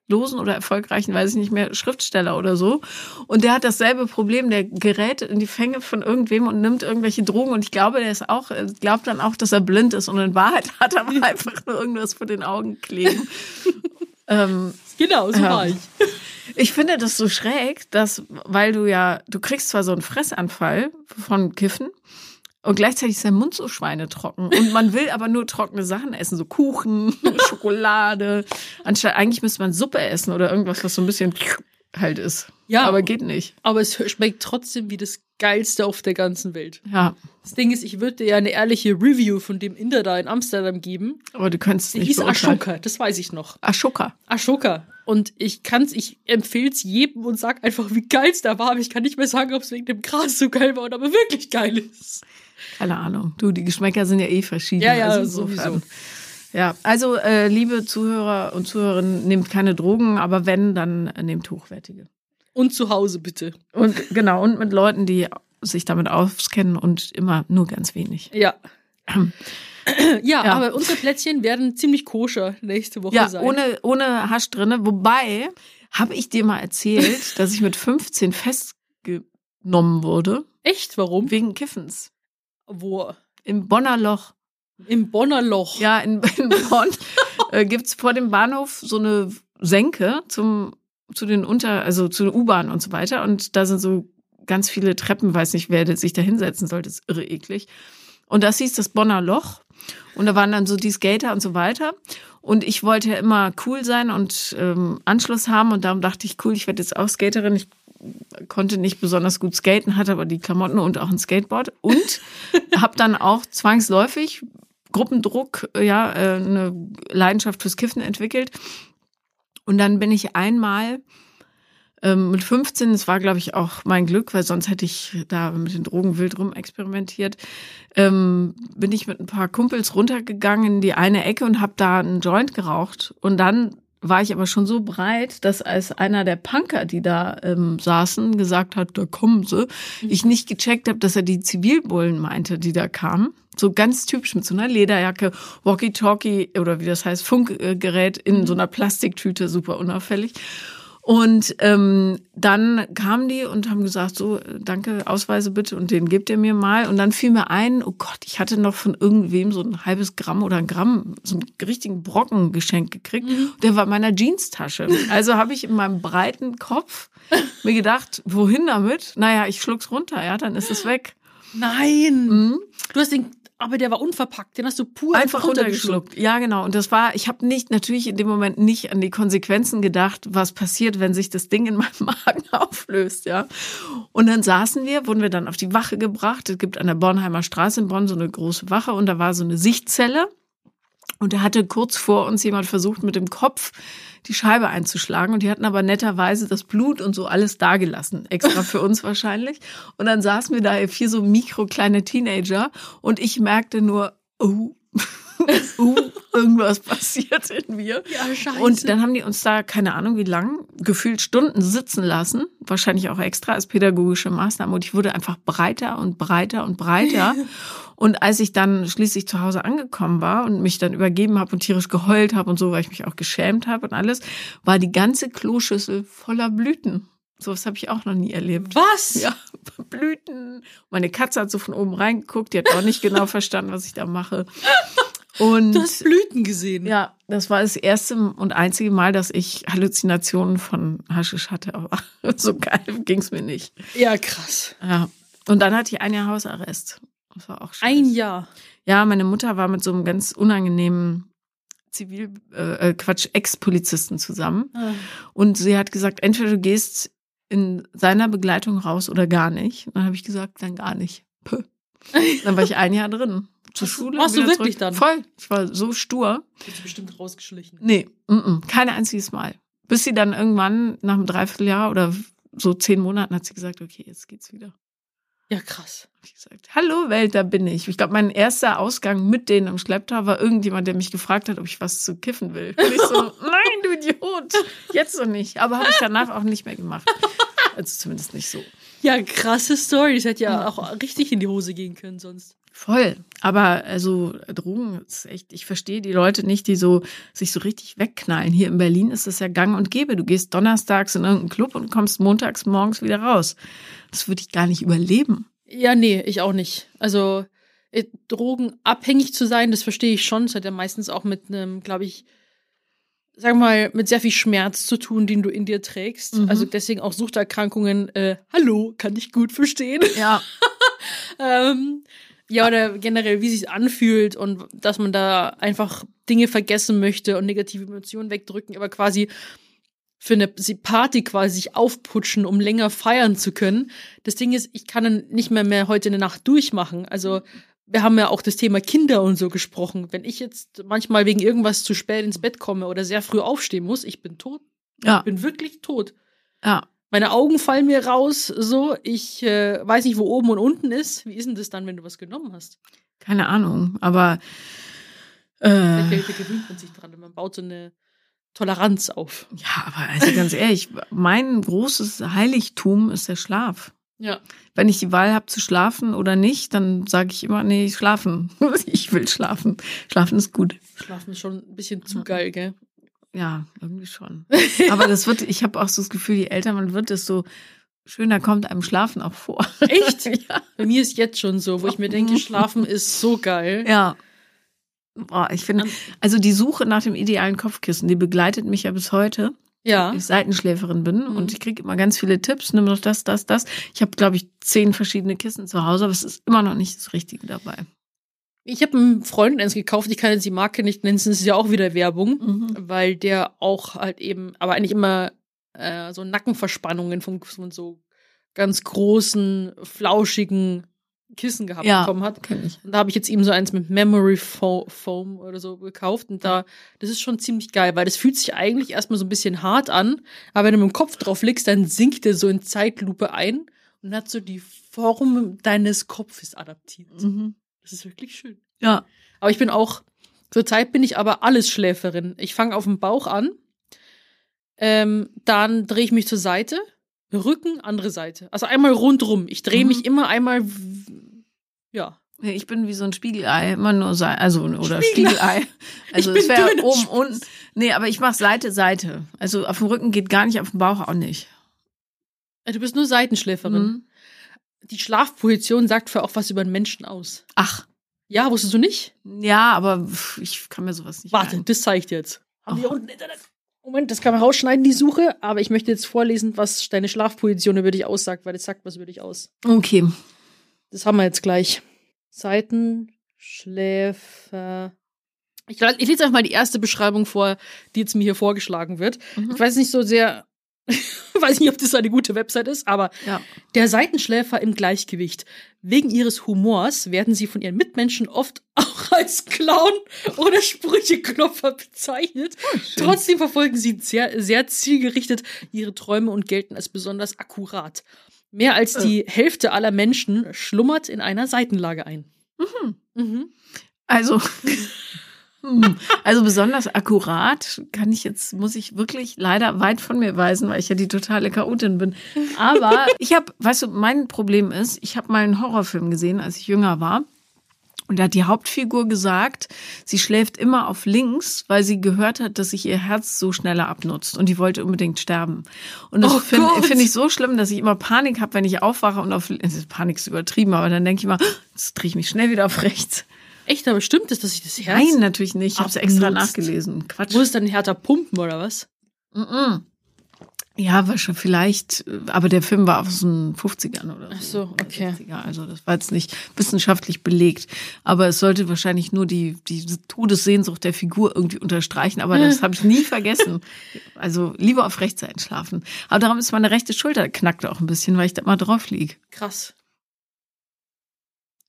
erfolglosen oder erfolgreichen, weiß ich nicht mehr, Schriftsteller oder so. Und der hat dasselbe Problem, der gerät in die Fänge von irgendwem und nimmt irgendwelche Drogen. Und ich glaube, der ist auch, äh, glaubt dann auch, dass er blind ist. Und in Wahrheit hat er einfach nur irgendwas vor den Augen kleben. [LAUGHS] ähm, Genau, so war ich. ich finde das so schräg, dass, weil du ja, du kriegst zwar so einen Fressanfall von Kiffen, Und gleichzeitig ist der Mund so schweinetrocken. Und man will aber nur trockene Sachen essen, so Kuchen, [LAUGHS] Schokolade. Anstatt eigentlich müsste man Suppe essen oder irgendwas, was so ein bisschen halt ist. Ja. Aber geht nicht. Aber es schmeckt trotzdem wie das Geilste auf der ganzen Welt. Ja. Das Ding ist, ich würde dir ja eine ehrliche Review von dem Inder da in Amsterdam geben. Aber du kannst es Der nicht hieß. Ashoka, das weiß ich noch. Ashoka. Ashoka. Und ich kann's, ich empfehl's jedem und sag einfach, wie geil's da war. Aber ich kann nicht mehr sagen, ob es wegen dem Gras so geil war oder aber wirklich geil ist. Keine Ahnung. Du, die Geschmäcker sind ja eh verschieden. Ja, ja, also sowieso. Ja, also äh, liebe Zuhörer und Zuhörerinnen, nehmt keine Drogen, aber wenn, dann äh, nehmt hochwertige. Und zu Hause bitte. Und genau, und mit Leuten, die sich damit auskennen und immer nur ganz wenig. Ja. [CLEARS THROAT] ja, Ja. aber unsere Plätzchen werden ziemlich koscher nächste Woche Ja, sein. ohne, ohne Hasch drinne. Wobei, habe ich dir mal erzählt, [LAUGHS] dass ich mit 15 festgenommen wurde Echt? Warum? wegen Kiffens. Wo? Im Bonner Loch. Im Bonner Loch. Ja, in, in Bonn äh, gibt's vor dem Bahnhof so eine Senke zum, zu den Unter, also zu den U-Bahn und so weiter. Und da sind so ganz viele Treppen, weiß nicht, wer sich da hinsetzen sollte, ist irre eklig. Und das hieß das Bonner Loch. Und da waren dann so die Skater und so weiter. Und ich wollte ja immer cool sein und ähm, Anschluss haben. Und darum dachte ich, cool, ich werde jetzt auch Skaterin. Ich konnte nicht besonders gut skaten, hatte aber die Klamotten und auch ein Skateboard. Und [LAUGHS] habe dann auch zwangsläufig Gruppendruck, ja, äh, eine Leidenschaft fürs Kiffen entwickelt. Und dann bin ich einmal ähm, mit 15, das war, glaube ich, auch mein Glück, weil sonst hätte ich da mit den Drogen wild rum experimentiert, ähm, bin ich mit ein paar Kumpels runtergegangen in die eine Ecke und habe da einen Joint geraucht. Und dann war ich aber schon so breit, dass als einer der Punker, die da ähm, saßen, gesagt hat, da kommen sie, ich nicht gecheckt habe, dass er die Zivilbullen meinte, die da kamen. So ganz typisch mit so einer Lederjacke, Walkie-Talkie oder wie das heißt, Funkgerät in so einer Plastiktüte, super unauffällig. Und ähm, dann kamen die und haben gesagt, so, danke, Ausweise bitte und den gebt ihr mir mal. Und dann fiel mir ein, oh Gott, ich hatte noch von irgendwem so ein halbes Gramm oder ein Gramm, so einen richtigen Brocken geschenkt gekriegt. Der war in meiner Jeanstasche. Also habe ich in meinem breiten Kopf mir gedacht, wohin damit? Naja, ich schluck's runter, ja, dann ist es weg. Nein. Mhm. Du hast den, aber der war unverpackt. Den hast du pur Einfach runtergeschluckt. Ja, genau. Und das war, ich habe nicht, natürlich in dem Moment nicht an die Konsequenzen gedacht, was passiert, wenn sich das Ding in meinem [LAUGHS] Magen auflöst, ja. Und dann saßen wir, wurden wir dann auf die Wache gebracht. Es gibt an der Bornheimer Straße in Bonn so eine große Wache und da war so eine Sichtzelle. Und da hatte kurz vor uns jemand versucht, mit dem Kopf die Scheibe einzuschlagen. Und die hatten aber netterweise das Blut und so alles dagelassen. Extra für uns wahrscheinlich. Und dann saßen wir da vier so mikro kleine Teenager. Und ich merkte nur, oh, [LAUGHS] uh, irgendwas passiert in mir. Ja, scheiße. Und dann haben die uns da, keine Ahnung wie lang, gefühlt Stunden sitzen lassen. Wahrscheinlich auch extra als pädagogische Maßnahme. Und ich wurde einfach breiter und breiter und breiter. [LAUGHS] Und als ich dann schließlich zu Hause angekommen war und mich dann übergeben habe und tierisch geheult habe und so, weil ich mich auch geschämt habe und alles, war die ganze Kloschüssel voller Blüten. Sowas habe ich auch noch nie erlebt. Was? Ja, [LAUGHS] Blüten. Meine Katze hat so von oben reingeguckt, die hat auch nicht genau verstanden, was ich da mache. Und Du hast Blüten gesehen. ja, das war das erste und einzige Mal, dass ich Halluzinationen von Haschisch hatte, aber [LAUGHS] so geil ging's mir nicht. Ja, krass. Ja. Und dann hatte ich ein Jahr Hausarrest. Das war auch scheiße. Ein Jahr. Ja, meine Mutter war mit so einem ganz unangenehmen Zivil, äh, äh, Quatsch, Ex-Polizisten zusammen. Und sie hat gesagt, entweder du gehst in seiner Begleitung raus oder gar nicht. Und dann habe ich gesagt, dann gar nicht. Puh. Dann war ich ein Jahr drin. Zur Warst- Schule. warst du wirklich zurück. dann? Voll. Ich war so stur. Bist du bestimmt rausgeschlichen. Nee, mm -mm, kein einziges Mal. Bis sie dann irgendwann nach einem Dreivierteljahr oder so zehn Monaten hat sie gesagt, okay, jetzt geht's wieder. Ja, krass. Hab ich gesagt, hallo Welt, da bin ich. Ich glaube, mein erster Ausgang mit denen im Schlepptau war irgendjemand, der mich gefragt hat, ob ich was zu kiffen will. Und ich so, [LAUGHS] nein, du Idiot, jetzt noch nicht. Aber habe ich danach auch nicht mehr gemacht. Also zumindest nicht so. Ja, krasse Story. Das hätte ja auch richtig in die Hose gehen können sonst. Voll. Aber also Drogen ist echt, ich verstehe die Leute nicht, die so sich so richtig wegknallen. Hier in Berlin ist das ja gang und gäbe. Du gehst donnerstags in irgendeinen Club und kommst montags morgens wieder raus. Das würde ich gar nicht überleben. Ja, nee, ich auch nicht. Also äh, drogenabhängig zu sein, das verstehe ich schon. Das hat ja meistens auch mit einem, glaube ich, sag mal, mit sehr viel Schmerz zu tun, den du in dir trägst. Mhm. Also deswegen auch Suchterkrankungen, äh, hallo, kann ich gut verstehen. Ja. [LAUGHS] ähm, Ja, oder generell, wie sich anfühlt und dass man da einfach Dinge vergessen möchte und negative Emotionen wegdrücken, aber quasi für eine Party quasi sich aufputschen, um länger feiern zu können. Das Ding ist, ich kann dann nicht mehr mehr heute eine Nacht durchmachen. Also wir haben ja auch das Thema Kinder und so gesprochen. Wenn ich jetzt manchmal wegen irgendwas zu spät ins Bett komme oder sehr früh aufstehen muss, ich bin tot. Ja. Ich bin wirklich tot. Ja. Meine Augen fallen mir raus, so. Ich äh, weiß nicht, wo oben und unten ist. Wie ist denn das dann, wenn du was genommen hast? Keine Ahnung, aber äh, Da gewöhnt man sich dran und man baut so eine Toleranz auf. ja, aber also ganz ehrlich, mein großes Heiligtum ist der Schlaf. Ja. Wenn ich die Wahl habe zu schlafen oder nicht, dann sage ich immer, nee, schlafen. [LAUGHS] Ich will schlafen. Schlafen ist gut. Schlafen ist schon ein bisschen zu geil, gell? Ja, irgendwie schon. [LAUGHS] Aber das wird, ich habe auch so das Gefühl, je älter man wird, desto schöner kommt einem Schlafen auch vor. [LAUGHS] Echt? ja. Bei mir ist jetzt schon so, wo ich mir denke, Schlafen ist so geil. Ja. Boah, ich finde, also die Suche nach dem idealen Kopfkissen, die begleitet mich ja bis heute. Ja. Ich Seitenschläferin bin Mhm. und ich kriege immer ganz viele Tipps, nimm doch das, das, das. Ich habe, glaube ich, zehn verschiedene Kissen zu Hause, aber es ist immer noch nicht das Richtige dabei. Ich habe einem Freund eins gekauft, ich kann jetzt die Marke nicht nennen, es ist ja auch wieder Werbung, Mhm. weil der auch halt eben, aber eigentlich immer äh, so Nackenverspannungen von, von so ganz großen, flauschigen Kissen gehabt Ja. bekommen hat. Und da habe ich jetzt eben so eins mit Memory Fo Foam oder so gekauft. Und da, das ist schon ziemlich geil, weil das fühlt sich eigentlich erstmal so ein bisschen hart an. Aber wenn du mit dem Kopf drauf legst, dann sinkt der so in Zeitlupe ein und hat so die Form deines Kopfes adaptiert. Mhm. Das ist wirklich schön. Ja. Aber ich bin auch, zurzeit bin ich aber alles Schläferin. Ich fange auf dem Bauch an, ähm, dann drehe ich mich zur Seite, Rücken, andere Seite. Also einmal rundrum. Ich drehe Mhm. mich immer einmal, ja. Nee, Ich bin wie so ein Spiegelei, immer nur Seite, also oder Spiegelei. Spiegelei. [LAUGHS] Also Ich es bin wäre oben, unten. Nee, aber ich mache Seite, Seite. Also auf dem Rücken geht gar nicht, auf dem Bauch auch nicht. Äh, Du bist nur Seitenschläferin. Mhm. Die Schlafposition sagt für auch was über einen Menschen aus. Ach, Ja, wusstest du nicht? ja, aber ich kann mir sowas nicht Warte, merken. das zeige ich dir jetzt. Haben wir Oh. unten Internet? Moment, das kann man rausschneiden, die Suche. Aber ich möchte jetzt vorlesen, was deine Schlafposition über dich aussagt, weil das sagt was über dich aus. Okay. Das haben wir jetzt gleich. Seitenschläfer. Ich, ich lese einfach mal die erste Beschreibung vor, die jetzt mir hier vorgeschlagen wird. Mhm. Ich weiß nicht so sehr, [LAUGHS] weiß nicht, ob das eine gute Website ist, aber Ja. der Seitenschläfer im Gleichgewicht. Wegen ihres Humors werden sie von ihren Mitmenschen oft [LAUGHS] auch als Clown oder Sprücheklopfer bezeichnet. Trotzdem verfolgen sie sehr, sehr zielgerichtet ihre Träume und gelten als besonders akkurat. Mehr als die Hälfte aller Menschen schlummert in einer Seitenlage ein. Mhm. Mhm. Also, [LAUGHS] hm, also besonders akkurat kann ich jetzt, muss ich wirklich leider weit von mir weisen, weil ich ja die totale Chaotin bin. Aber [LAUGHS] ich habe, weißt du, mein Problem ist, ich habe mal einen Horrorfilm gesehen, als ich jünger war. Und da hat die Hauptfigur gesagt, sie schläft immer auf links, weil sie gehört hat, dass sich ihr Herz so schneller abnutzt und die wollte unbedingt sterben. Und das Oh finde find ich so schlimm, dass ich immer Panik habe, wenn ich aufwache und auf Panik ist übertrieben, aber dann denke ich immer, [GASPS] jetzt drehe ich mich schnell wieder auf rechts. Echt, aber stimmt es, dass sich das Herz. Nein, natürlich nicht. Ich habe es extra nachgelesen. Quatsch. Muss es dann härter pumpen oder was? Mm-mm. Ja, wahrscheinlich vielleicht, äh, aber der Film war aus den 50ern oder so. Ach so, okay. 60er, also das war jetzt nicht wissenschaftlich belegt. Aber es sollte wahrscheinlich nur die, die Todessehnsucht der Figur irgendwie unterstreichen. Aber das [LAUGHS] habe ich nie vergessen. Also lieber auf rechts einschlafen. Aber darum ist meine rechte Schulter knackte auch ein bisschen, weil ich da mal drauf lieg. Krass.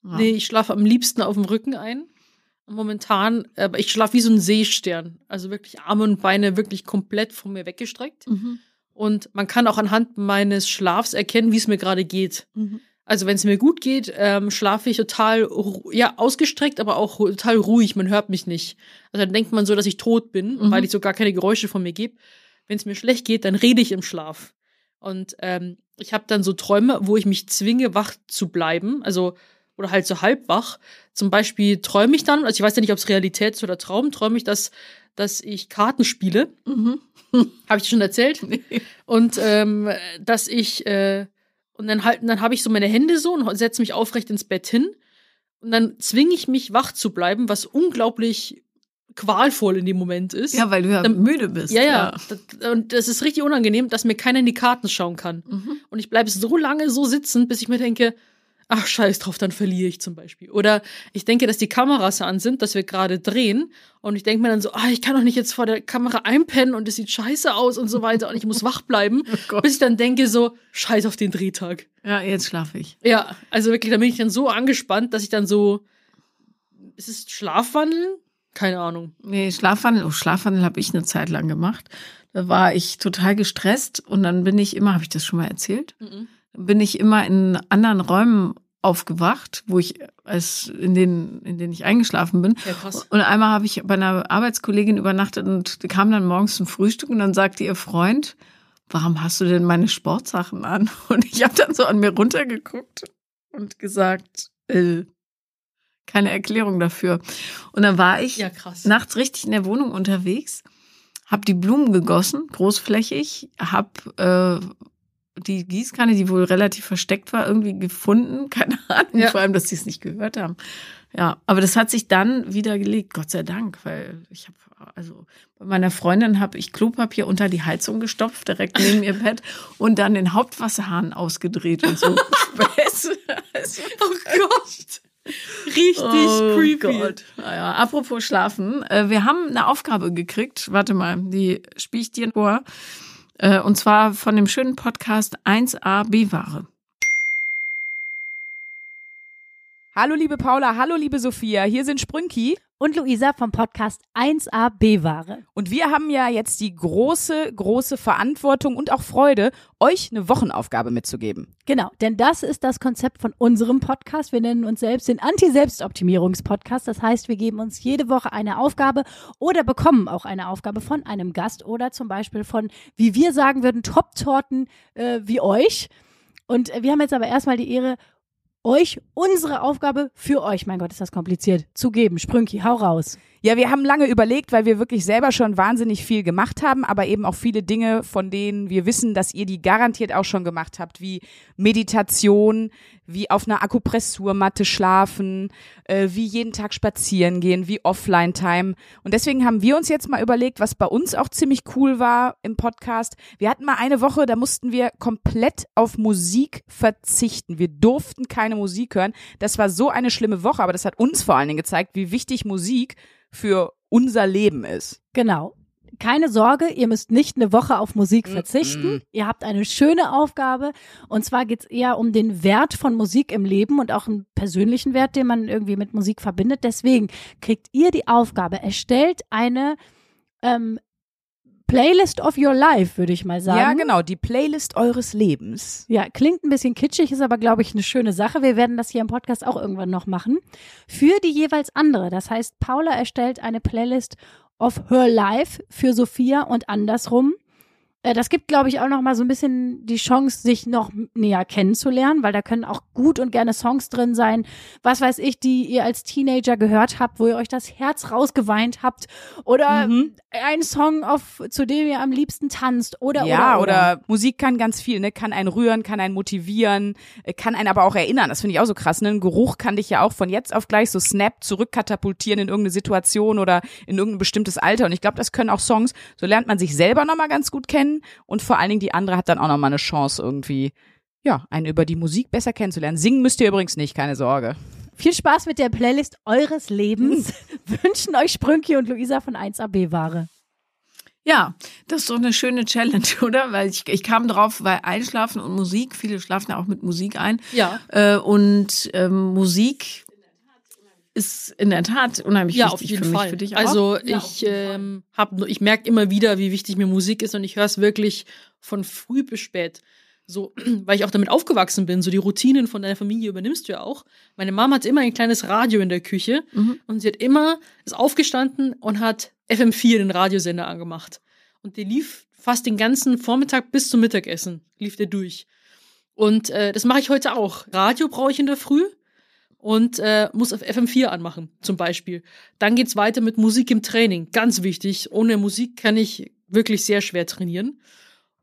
Ja. Nee, ich schlafe am liebsten auf dem Rücken ein. Momentan, aber ich schlafe wie so ein Seestern. Also wirklich Arme und Beine wirklich komplett von mir weggestreckt. Mhm. Und man kann auch anhand meines Schlafs erkennen, wie es mir gerade geht. Mhm. Also wenn es mir gut geht, ähm, schlafe ich total, ja, ausgestreckt, aber auch total ruhig. Man hört mich nicht. Also dann denkt man so, dass ich tot bin, Mhm. weil ich so gar keine Geräusche von mir gebe. Wenn es mir schlecht geht, dann rede ich im Schlaf. Und ähm, ich habe dann so Träume, wo ich mich zwinge, wach zu bleiben. Also, oder halt so halb wach. Zum Beispiel träume ich dann, also ich weiß ja nicht, ob es Realität ist oder Traum, träume ich, dass, dass ich Karten spiele. Mhm. [LAUGHS] Habe ich dir schon erzählt? Und ähm, dass ich, äh, und dann halt, dann habe ich so meine Hände so und setze mich aufrecht ins Bett hin. Und dann zwinge ich mich, wach zu bleiben, was unglaublich qualvoll in dem Moment ist. Ja, weil du ja Dann- müde bist. ja, ja. Das, und das ist richtig unangenehm, dass mir keiner in die Karten schauen kann. Mhm. Und ich bleibe so lange so sitzen, bis ich mir denke, ach scheiß drauf, dann verliere ich zum Beispiel. Oder ich denke, dass die Kameras an sind, dass wir gerade drehen und ich denke mir dann so, ah, ich kann doch nicht jetzt vor der Kamera einpennen und es sieht scheiße aus und so weiter und ich muss wach bleiben, [LAUGHS] Oh bis ich dann denke so, scheiß auf den Drehtag. Ja, jetzt schlafe ich. Ja, also wirklich, da bin ich dann so angespannt, dass ich dann so, ist es Schlafwandeln? Keine Ahnung. Nee, Schlafwandel, oh, Schlafwandel habe ich eine Zeit lang gemacht. Da war ich total gestresst und dann bin ich immer, habe ich das schon mal erzählt? Mhm. Dann bin ich immer in anderen Räumen aufgewacht, wo ich als in denen in denen ich eingeschlafen bin. Ja. Und einmal habe ich bei einer Arbeitskollegin übernachtet und kam dann morgens zum Frühstück und dann sagte ihr Freund, warum hast du denn meine Sportsachen an? [LAUGHS] Und ich habe dann so an mir runtergeguckt und gesagt, äh, keine Erklärung dafür. Und dann war ich Ja, krass. nachts richtig in der Wohnung unterwegs, hab die Blumen gegossen, großflächig, hab äh, die Gießkanne, die wohl relativ versteckt war, irgendwie gefunden. [LAUGHS] Keine Ahnung, Ja. vor allem, dass sie es nicht gehört haben. Ja, aber das hat sich dann wieder gelegt, Gott sei Dank, weil ich habe also bei meiner Freundin habe ich Klopapier unter die Heizung gestopft, direkt neben ihr Bett [LAUGHS] und dann den Hauptwasserhahn ausgedreht und so. [LAUGHS] Also, Oh Gott. Richtig Oh creepy. Gott. Naja, apropos Schlafen. Äh, wir haben eine Aufgabe gekriegt. Warte mal, die spiele ich dir vor. Äh, und zwar von dem schönen Podcast 1a B-Ware. Hallo liebe Paula, hallo liebe Sophia, hier sind Sprünki und Luisa vom Podcast 1a B-Ware. und wir haben ja jetzt die große, große Verantwortung und auch Freude, euch eine Wochenaufgabe mitzugeben. Genau, denn das ist das Konzept von unserem Podcast. Wir nennen uns selbst den Anti-Selbstoptimierungs-Podcast. Das heißt, wir geben uns jede Woche eine Aufgabe oder bekommen auch eine Aufgabe von einem Gast oder zum Beispiel von, wie wir sagen würden, Top-Torten äh, wie euch. Und äh, wir haben jetzt aber erstmal die Ehre, euch unsere Aufgabe für euch, mein Gott, ist das kompliziert, zu geben. Sprünki, hau raus. Ja, wir haben lange überlegt, weil wir wirklich selber schon wahnsinnig viel gemacht haben, aber eben auch viele Dinge, von denen wir wissen, dass ihr die garantiert auch schon gemacht habt, wie Meditation, wie auf einer Akupressurmatte schlafen, äh, wie jeden Tag spazieren gehen, wie Offline-Time. Und deswegen haben wir uns jetzt mal überlegt, was bei uns auch ziemlich cool war im Podcast. Wir hatten mal eine Woche, da mussten wir komplett auf Musik verzichten. Wir durften keine Musik hören. Das war so eine schlimme Woche, aber das hat uns vor allen Dingen gezeigt, wie wichtig Musik für unser Leben ist. Genau. Keine Sorge, ihr müsst nicht eine Woche auf Musik verzichten. Ihr habt eine schöne Aufgabe. Und zwar geht's eher um den Wert von Musik im Leben und auch einen persönlichen Wert, den man irgendwie mit Musik verbindet. Deswegen kriegt ihr die Aufgabe, erstellt eine ähm, Playlist of your life, würde ich mal sagen. Ja, genau, die Playlist eures Lebens. Ja, klingt ein bisschen kitschig, ist aber, glaube ich, eine schöne Sache. Wir werden das hier im Podcast auch irgendwann noch machen. Für die jeweils andere. Das heißt, Paula erstellt eine Playlist of her life für Sophia und andersrum. Äh, Das gibt, glaube ich, auch noch mal so ein bisschen die Chance, sich noch näher kennenzulernen, weil da können auch gut und gerne Songs drin sein, was weiß ich, die ihr als Teenager gehört habt, wo ihr euch das Herz rausgeweint habt oder Mhm. ein Song, auf, zu dem ihr am liebsten tanzt oder ja, oder, oder, Musik kann ganz viel, ne? Kann einen rühren, kann einen motivieren, äh, kann einen aber auch erinnern. Das finde ich auch so krass. Ne? Ein Geruch kann dich ja auch von jetzt auf gleich so snap zurückkatapultieren in irgendeine Situation oder in irgendein bestimmtes Alter. Und ich glaube, das können auch Songs. So lernt man sich selber nochmal ganz gut kennen und vor allen Dingen die andere hat dann auch nochmal eine Chance irgendwie, ja, einen über die Musik besser kennenzulernen. Singen müsst ihr übrigens nicht, keine Sorge. Viel Spaß mit der Playlist eures Lebens. [LAUGHS] Wünschen euch Sprünki und Luisa von 1AB-Ware. Ja, das ist doch eine schöne Challenge, [LAUGHS] oder? Weil ich, ich kam drauf, weil Einschlafen und Musik, viele schlafen ja auch mit Musik ein. Ja. Äh, und ähm, Musik ist in der Tat unheimlich Ja, wichtig auf jeden für mich, Fall. für dich auch. also ich ähm, hab, nur- ich merke immer wieder, wie wichtig mir Musik ist und ich höre es wirklich von früh bis spät. So, [CLEARS THROAT] weil ich auch damit aufgewachsen bin, so die Routinen von deiner Familie übernimmst du ja auch. Meine Mama hatte immer ein kleines Radio in der Küche Mhm. und sie hat immer, ist aufgestanden und hat FM4, den Radiosender, angemacht. Und der lief fast den ganzen Vormittag bis zum Mittagessen, lief der durch. Und äh, das mache ich heute auch. Radio brauche ich in der Früh und äh, muss auf FM4 anmachen, zum Beispiel. Dann geht's weiter mit Musik im Training. Ganz wichtig. Ohne Musik kann ich wirklich sehr schwer trainieren.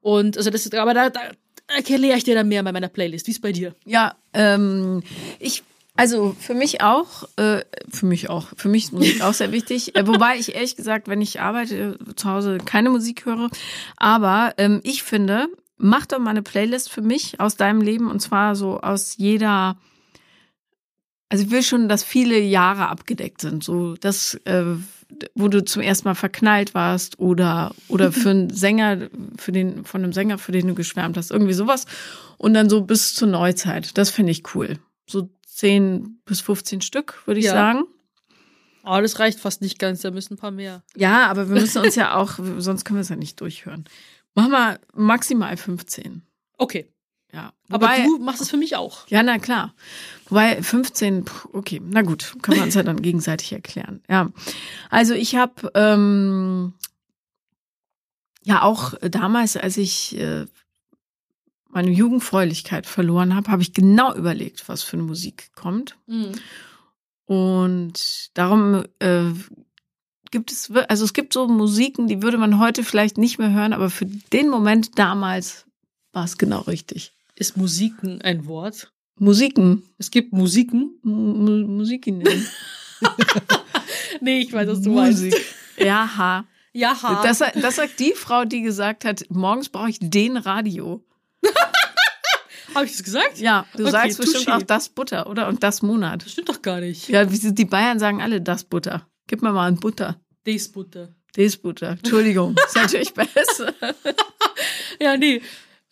Und also das ist, aber da, da erkläre ich dir dann mehr bei meiner Playlist. Wie ist bei dir? Ja, ähm, ich, also für mich auch, äh, für mich auch, für mich ist Musik auch sehr [LAUGHS] wichtig. Äh, wobei ich ehrlich gesagt, wenn ich arbeite, zu Hause keine Musik höre. Aber ähm, ich finde, mach doch mal eine Playlist für mich aus deinem Leben und zwar so aus jeder Also ich will schon, dass viele Jahre abgedeckt sind. So das, äh, wo du zum ersten Mal verknallt warst oder, oder für einen [LAUGHS] Sänger, für den, von einem Sänger, für den du geschwärmt hast, irgendwie sowas. Und dann so bis zur Neuzeit. Das finde ich cool. So 10 bis 15 Stück, würde ich Ja. sagen. Aber das reicht fast nicht ganz, da müssen ein paar mehr. Ja, aber wir müssen uns ja [LAUGHS] auch, sonst können wir es ja nicht durchhören. Machen wir maximal 15. Okay. Ja. Aber Wobei- du machst es für mich auch. Ja, na klar. Wobei 15, pff, okay, na gut, können wir uns ja dann [LAUGHS] gegenseitig erklären. Ja, also ich habe ähm, ja auch damals, als ich äh, meine Jugendfräulichkeit verloren habe, habe ich genau überlegt, was für eine Musik kommt. Mhm. Und darum äh, gibt es, also es gibt so Musiken, die würde man heute vielleicht nicht mehr hören, aber für den Moment damals war es genau richtig. Ist Musiken ein Wort? Musiken, Es gibt Musiken. M Mu- Musiken. [LAUGHS] Nee, ich weiß, was du Musik. meinst. Ja, ha. Ja, ha. Das, das sagt die Frau, die gesagt hat, morgens brauche ich den Radio. [LAUGHS] Habe ich das gesagt? Ja, du Okay, sagst bestimmt touché. auch das Butter, oder? Und das Monat. Das stimmt doch gar nicht. Ja, die Bayern sagen alle das Butter. Gib mir mal ein Butter. Desbutter. Das Butter. Entschuldigung. Ist [LAUGHS] natürlich besser. Ja, nee.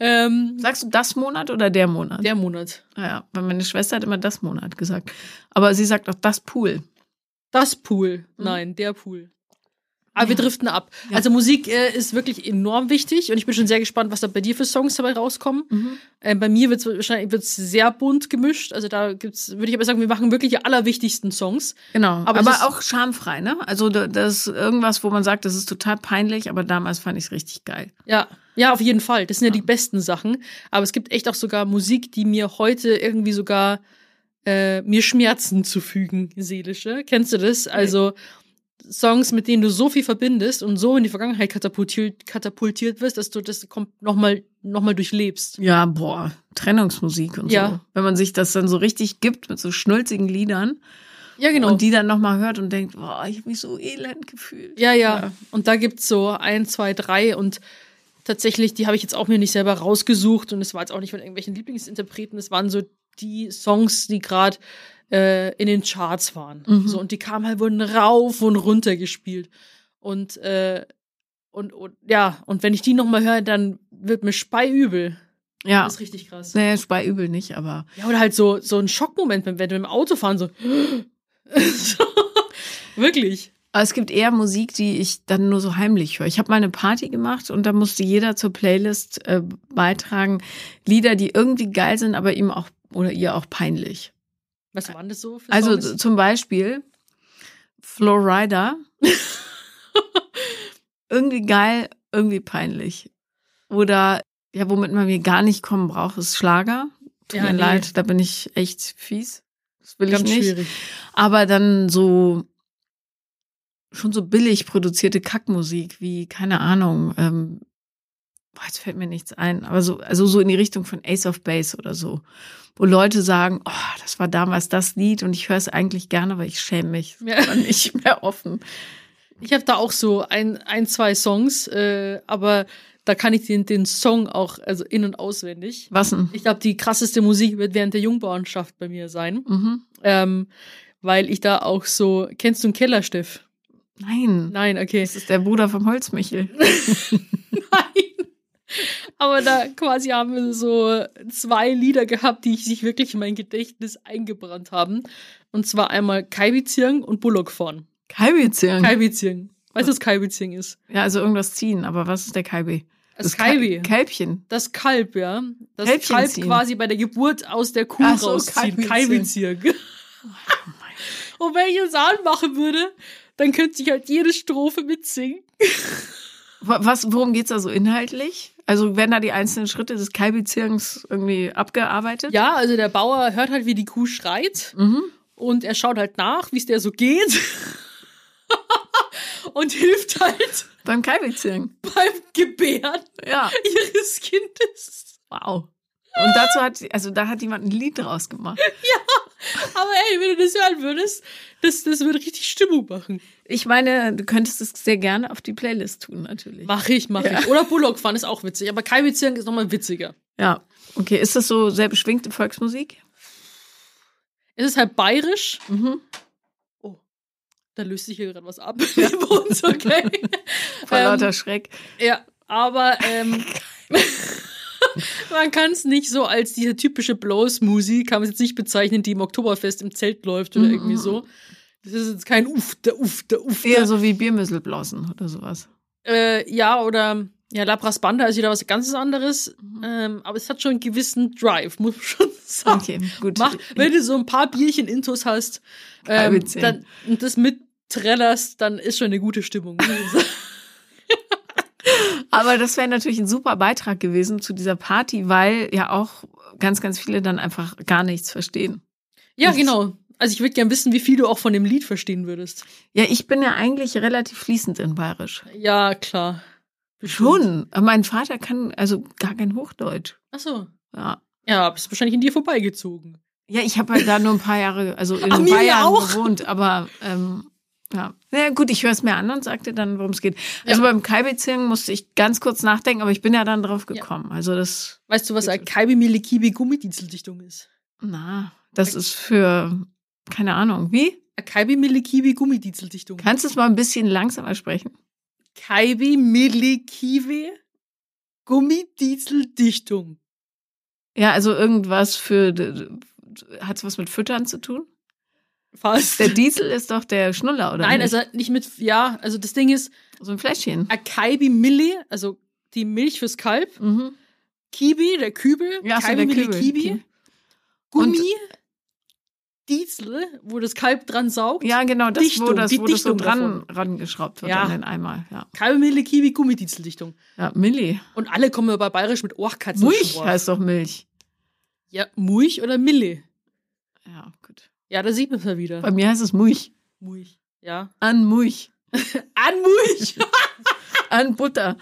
Ähm, Sagst du das Monat oder der Monat? der Monat. Ja, weil meine Schwester hat immer das Monat gesagt. Aber sie sagt auch das Pool. Das Pool. Nein, der Pool. Aber wir Ja. driften ab. Ja. Also Musik äh, ist wirklich enorm wichtig und ich bin schon sehr gespannt, was da bei dir für Songs dabei rauskommen. Ähm, bei mir wird es wahrscheinlich wird's sehr bunt gemischt. Also da gibt's, würde ich aber sagen, wir machen wirklich die allerwichtigsten Songs. Genau. Aber Aber, auch schamfrei, ne? Also da- das ist irgendwas, wo man sagt, das ist total peinlich, aber damals fand ich es richtig geil. Ja, ja, auf jeden Fall. Das sind ja die besten Sachen. Aber es gibt echt auch sogar Musik, die mir heute irgendwie sogar äh, mir Schmerzen zufügen, seelische. Kennst du das? Also Songs, mit denen du so viel verbindest und so in die Vergangenheit katapultiert, katapultiert wirst, dass du das nochmal noch mal durchlebst. Ja, boah, Trennungsmusik und Ja. so. Wenn man sich das dann so richtig gibt mit so schnulzigen Liedern Ja, genau. und die dann nochmal hört und denkt, boah, ich habe mich so elend gefühlt. Ja, ja. Und da gibt's so ein, zwei, drei und tatsächlich, die habe ich jetzt auch mir nicht selber rausgesucht und es war jetzt auch nicht von irgendwelchen Lieblingsinterpreten, es waren so die Songs, die gerade äh, in den Charts waren. Mhm. So, und die kamen halt, wurden rauf und runter gespielt. Und, äh, und, und ja, und wenn ich die nochmal höre, dann wird mir speiübel. Ja. Das ist richtig krass. Naja, bei übel nicht, aber Ja, oder halt so, so ein Schockmoment, wenn, wenn du im Auto fahren, so. so. [LAUGHS] Wirklich. Aber es gibt eher Musik, die ich dann nur so heimlich höre. Ich habe mal eine Party gemacht und da musste jeder zur Playlist äh, beitragen Lieder, die irgendwie geil sind, aber ihm auch oder ihr auch peinlich. Was waren das so für Also Songs? zum Beispiel Florida. [LAUGHS] irgendwie geil, irgendwie peinlich. Oder ja, womit man mir gar nicht kommen braucht, ist Schlager. Tut Ja, mir nee. leid, da bin ich echt fies. Das will Ganz ich nicht. schwierig. Aber dann so schon so billig produzierte Kackmusik wie, keine Ahnung, ähm, boah, jetzt fällt mir nichts ein, aber so, also so in die Richtung von Ace of Base oder so, wo Leute sagen, oh, das war damals das Lied und ich höre es eigentlich gerne, aber ich schäme mich. [LAUGHS] Ja. War nicht mehr offen. Ich habe da auch so ein, ein zwei Songs, äh, aber da kann ich den, den Song auch also in- und auswendig. Was denn? Ich glaube, die krasseste Musik wird während der Jungbauernschaft bei mir sein, Mhm. ähm, weil ich da auch so, kennst du einen Kellerstiff? Nein. Nein, okay. Das ist der Bruder vom Holzmichel. [LAUGHS] [LAUGHS] Nein. Aber da quasi haben wir so zwei Lieder gehabt, die sich wirklich in mein Gedächtnis eingebrannt haben. Und zwar einmal Kaibizirng und Bullockfahren. Kaibi-Zirn. Kaibizirng. Weißt du, was Kaibizirng ist? Ja, also irgendwas ziehen, aber was ist der Kaibi? Das, Kai- Kaibi. Kälbchen. Das Kalb, ja. Das Kälbchen Kalb ziehen. quasi bei der Geburt aus der Kuh Ach so, rausziehen. Kalbizirng. Kalbizirng. [LAUGHS] Und wenn ich das anmachen würde, dann könnte ich halt jede Strophe mitsingen. [LAUGHS] Wa- Was, worum geht's da so inhaltlich? Also werden da die einzelnen Schritte des Kalbizirns irgendwie abgearbeitet? Ja, also der Bauer hört halt, wie die Kuh schreit. Mhm. Und er schaut halt nach, wie es der so geht. [LAUGHS] und hilft halt Beim Kalbizirn. beim Gebären Ja. ihres Kindes. Wow. Und dazu hat, also da hat jemand ein Lied draus gemacht. [LAUGHS] Aber ey, wenn du das hören würdest, das, das würde richtig Stimmung machen. Ich meine, du könntest es sehr gerne auf die Playlist tun, natürlich. Mach ich, mach ich. Oder Bullock-Fahren ist auch witzig. Aber Kalbizirng ist nochmal witziger. Ja. Okay, ist das so sehr beschwingte Volksmusik? Es ist halt bayerisch. Mhm. Oh, da löst sich hier gerade was ab. [LAUGHS] bei uns, okay. Vor Ähm, lauter Schreck. Ja, aber ähm, [LAUGHS] man kann es nicht so als diese typische Blow-Smoothie, kann man es jetzt nicht bezeichnen, die im Oktoberfest im Zelt läuft oder Mhm. irgendwie so. Das ist jetzt kein Uff, der Uff, der Uff. Eher so wie Biermüsselblasen oder sowas. Äh, ja, oder ja, Labras Banda ist wieder was ganz anderes. Mhm. Ähm, aber es hat schon einen gewissen Drive, muss man schon [LAUGHS] sagen. Okay, gut. Mach, wenn du so ein paar Bierchen Intos hast ähm, dann, und das mit dann ist schon eine gute Stimmung. Aber das wäre natürlich ein super Beitrag gewesen zu dieser Party, weil ja auch ganz, ganz viele dann einfach gar nichts verstehen. ja, genau. Also ich würde gern wissen, wie viel du auch von dem Lied verstehen würdest. Ja, ich bin ja eigentlich relativ fließend in Bayerisch. Ja, klar. Schon. Aber Mein Vater kann also gar kein Hochdeutsch. Ach so. Ja. Ja, bist wahrscheinlich in dir vorbeigezogen. Ja, ich habe halt da nur ein paar Jahre, also in Ach, Bayern auch. gewohnt, aber ähm, ja. Naja, gut, ich höre es mir an und sagte dann, worum es geht. Also Ja. beim Kalbezirken musste ich ganz kurz nachdenken, aber ich bin ja dann drauf gekommen. Also das, Weißt du, was eine Kaibi Milikibi Gummidiezeldichtung ist? na, das ist für, keine Ahnung, wie? Eine Kaibi Milikibi Gummidiezeldichtung. Kannst du es mal ein bisschen langsamer sprechen? Kaibi Milikibi Gummidiezeldichtung. Ja, also irgendwas für, hat es was mit Füttern zu tun? Fast. Der Diesel ist doch der Schnuller, oder? Nein, nicht? also nicht mit, ja, also das Ding ist, so ein Fläschchen. Akaibi Milli, also die Milch fürs Kalb, Mhm. Kibi, der Kübel, Ja, so Kaibi der Milli Kübel. Kibi, Kibi. Gummi, Diesel, wo das Kalb dran saugt. Ja, genau, das, wo Dichtung, das, die wo das so dran davon. rangeschraubt wird Ja. an den Eimer. Ja, Kaibi Milli Kibi Gummidiezeldichtung. ja Milli. Und alle kommen bei Bayerisch mit Ohrkatzen. Milch heißt doch Milch. Ja, Mulch oder Mille. Ja, gut. Ja, da sieht man es ja wieder. Bei mir heißt es Mulch. Mulch. Ja. An Mulch. [LAUGHS] An Mulch. [LAUGHS] An Butter.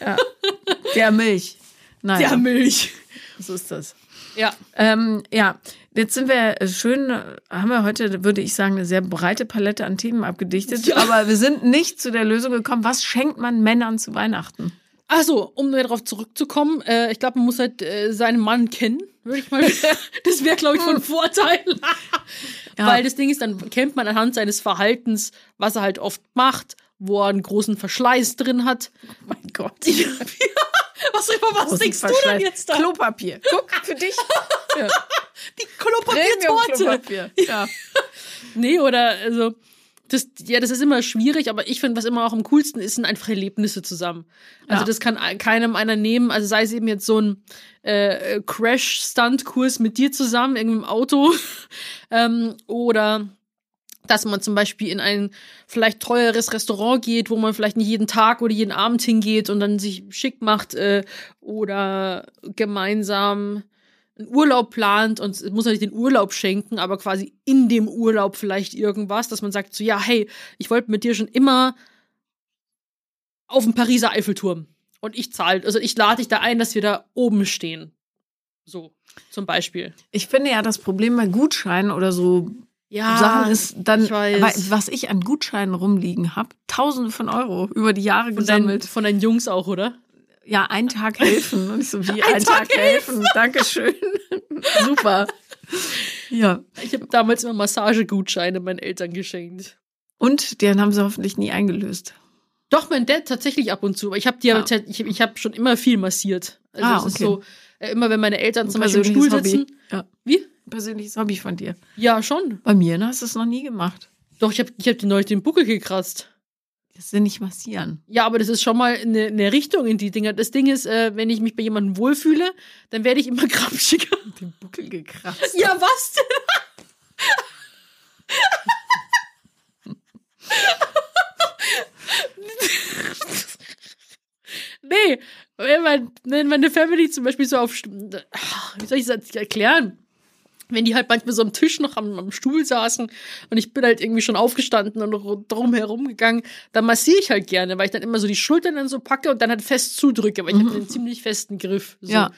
Ja. Der Milch. Naja, Der Milch. so ist das. Ja. Ähm, ja, jetzt sind wir schön, haben wir heute, würde ich sagen, eine sehr breite Palette an Themen abgedichtet. Ja. Aber wir sind nicht zu der Lösung gekommen, was schenkt man Männern zu Weihnachten? Also, um darauf zurückzukommen, äh, ich glaube, man muss halt äh, seinen Mann kennen, würde ich mal. [LAUGHS] das wäre, glaube ich, von Vorteil. [LAUGHS] Ja. Weil das Ding ist, dann kennt man anhand seines Verhaltens, was er halt oft macht, wo er einen großen Verschleiß drin hat. Mein Gott. [LAUGHS] was, was Großen denkst du denn jetzt da? Klopapier. Guck, für dich. Ja. Die Klopapiertorte. Premium-Klopapier. Ja. Nee, oder also das, ja, das ist immer schwierig, aber ich finde, was immer auch am coolsten ist, sind einfach Erlebnisse zusammen. Also Ja. das kann ein- keinem einer nehmen. Also sei es eben jetzt so ein äh, Crash-Stunt-Kurs mit dir zusammen, irgendwie im Auto. [LAUGHS] ähm, oder dass man zum Beispiel in ein vielleicht teures Restaurant geht, wo man vielleicht nicht jeden Tag oder jeden Abend hingeht und dann sich schick macht äh, oder gemeinsam einen Urlaub plant und es muss ja nicht den Urlaub schenken, aber quasi in dem Urlaub vielleicht irgendwas, dass man sagt so, ja, hey, ich wollte mit dir schon immer auf dem Pariser Eiffelturm und ich zahle, also ich lade dich da ein, dass wir da oben stehen. So, zum Beispiel. Ich finde ja, das Problem bei Gutscheinen oder so Ja, Sachen ist dann, ich was ich an Gutscheinen rumliegen habe, tausende von Euro über die Jahre von, gesammelt. von deinen Jungs auch, oder? Ja, ein Tag helfen. Und ich so, wie ein, Tag, helfen. Dankeschön. [LAUGHS] Super. Ja. Ich habe damals immer Massagegutscheine meinen Eltern geschenkt. Und den haben sie hoffentlich nie eingelöst. Doch, mein Dad tatsächlich ab und zu. Aber ich habe die, Ah. ich, ich habe schon immer viel massiert. Also Ah, es ist okay. so, äh, immer wenn meine Eltern Ein zum Beispiel im Stuhl persönliches sitzen. Hobby. Ja. Wie? Ein persönliches Hobby von dir. Ja, schon. Bei mir hast du es noch nie gemacht. Doch, ich habe ich hab die neulich den Buckel gekratzt. Das ja nicht massieren. Ja, aber das ist schon mal eine, eine Richtung in die Dinger. Das Ding ist, äh, wenn ich mich bei jemandem wohlfühle, dann werde ich immer [LAUGHS] gramschiger. Den Buckel gekratzt. Ja, was denn? nee, wenn, mein, wenn meine Family zum Beispiel so auf, wie soll ich das erklären? Wenn die halt manchmal so am Tisch noch am, am Stuhl saßen und ich bin halt irgendwie schon aufgestanden und ru- drum herum gegangen, dann massiere ich halt gerne, weil ich dann immer so die Schultern dann so packe und dann halt fest zudrücke, weil ich habe einen ziemlich festen Griff. So. Ja.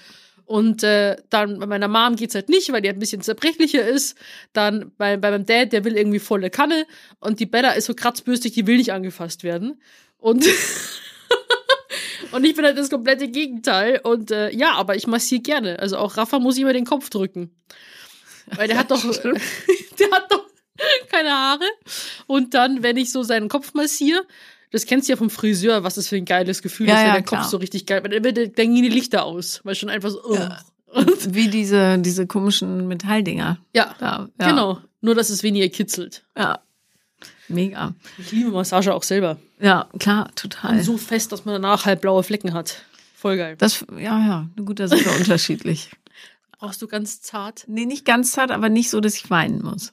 Und äh, dann bei meiner Mom geht's halt nicht, weil die halt ein bisschen zerbrechlicher ist. Dann bei, bei meinem Dad, der will irgendwie volle Kanne. Und die Bella ist so kratzbürstig, die will nicht angefasst werden. Und, [LAUGHS] und ich bin halt das komplette Gegenteil. Und äh, ja, aber ich massiere gerne. Also auch Rafa muss ich immer den Kopf drücken. Weil der hat doch, [LAUGHS] der hat doch keine Haare. Und dann, wenn ich so seinen Kopf massiere, das kennst du ja vom Friseur, was das für ein geiles Gefühl Ja, ist, wenn ja, der Kopf klar. so richtig geil, dann, dann gehen die Lichter aus, weil schon einfach so, Ja. und, Wie diese, diese komischen Metalldinger. ja, Da, ja. genau. Nur, dass es weniger kitzelt. Ja. Mega. Ich liebe Massage auch selber. Ja, klar, total. Und so fest, dass man danach halt blaue Flecken hat. Voll geil. Das, ja, ja, gut, das ist ja unterschiedlich. Brauchst du ganz zart? Nee, nicht ganz zart, aber nicht so, dass ich weinen muss.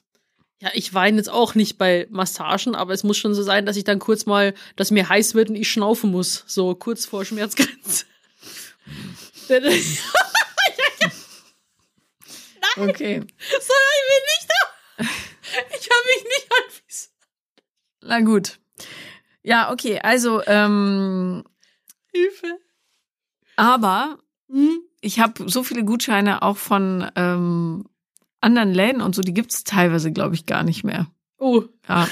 Ja, ich weine jetzt auch nicht bei Massagen, aber es muss schon so sein, dass ich dann kurz mal, dass mir heiß wird und ich schnaufen muss. So kurz vor Schmerzgrenze. [LAUGHS] [LAUGHS] Okay. So, ich bin nicht da. [LAUGHS] Ich habe mich nicht anwiesen. Na gut. Ja, okay, also, ähm, Hilfe. aber Hm? Ich habe so viele Gutscheine auch von ähm, anderen Läden und so, die gibt's teilweise, glaube ich, gar nicht mehr. Oh, Ja.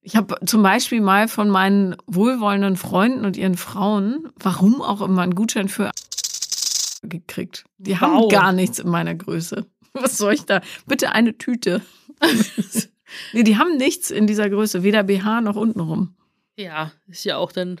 Ich habe zum Beispiel mal von meinen wohlwollenden Freunden und ihren Frauen, warum auch immer, einen Gutschein für gekriegt. Die haben Wow. gar nichts in meiner Größe. [LAUGHS] Was soll ich da? Bitte eine Tüte. [LAUGHS] nee, die haben nichts in dieser Größe, weder BH noch untenrum. ja, ist ja auch dann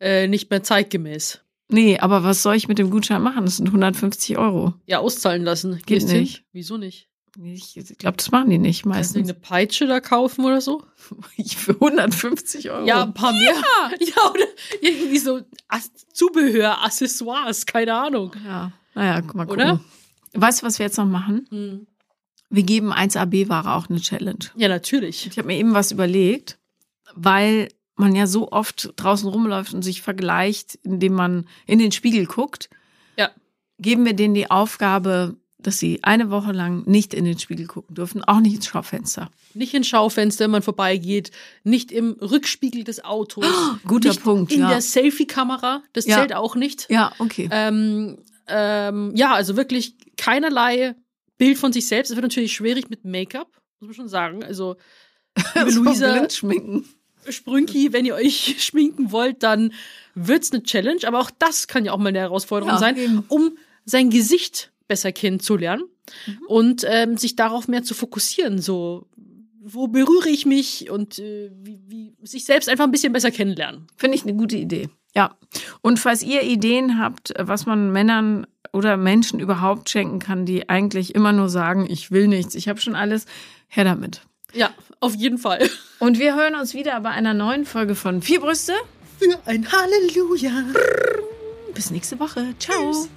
äh, nicht mehr zeitgemäß. Nee, aber was soll ich mit dem Gutschein machen? Das sind 150 Euro. Ja, auszahlen lassen. Geht Gehst hin? nicht. Wieso nicht? Ich glaube, das machen die nicht Kannst du meistens. eine Peitsche da kaufen oder so? [LAUGHS] Für 150 Euro. Ja, ein paar mehr. Ja, [LAUGHS] oder irgendwie so Zubehör, Accessoires, keine Ahnung. ja. Naja, guck mal gucken. Oder? Weißt du, was wir jetzt noch machen? Hm. Wir geben 1AB-Ware auch eine Challenge. Ja, natürlich. Ich habe mir eben was überlegt, weil man ja so oft draußen rumläuft und sich vergleicht, indem man in den Spiegel guckt. Ja. Geben wir denen die Aufgabe, dass sie eine Woche lang nicht in den Spiegel gucken dürfen, auch nicht ins Schaufenster. Nicht ins Schaufenster, wenn man vorbeigeht, nicht im Rückspiegel des Autos. guter nicht Punkt, In ja. der Selfie-Kamera, das Ja. zählt auch nicht. Ja, okay. Ähm, ähm, ja, also wirklich keinerlei Bild von sich selbst. Es wird natürlich schwierig mit Make-up, muss man schon sagen. Also, [LAUGHS] liebe Luisa, blind schminken. Sprünki, wenn ihr euch [LAUGHS] schminken wollt, dann wird's eine Challenge. Aber auch das kann ja auch mal eine Herausforderung Ja, sein, eben. um sein Gesicht besser kennenzulernen Mhm. und ähm, sich darauf mehr zu fokussieren. So, wo berühre ich mich und äh, wie, wie sich selbst einfach ein bisschen besser kennenlernen. Finde ich eine gute Idee. Ja. Und falls ihr Ideen habt, was man Männern oder Menschen überhaupt schenken kann, die eigentlich immer nur sagen, ich will nichts, ich habe schon alles, her damit. Ja, auf jeden Fall. Und wir hören uns wieder bei einer neuen Folge von Vier Brüste. Für ein Halleluja. Bis nächste Woche. Ciao. Tschüss.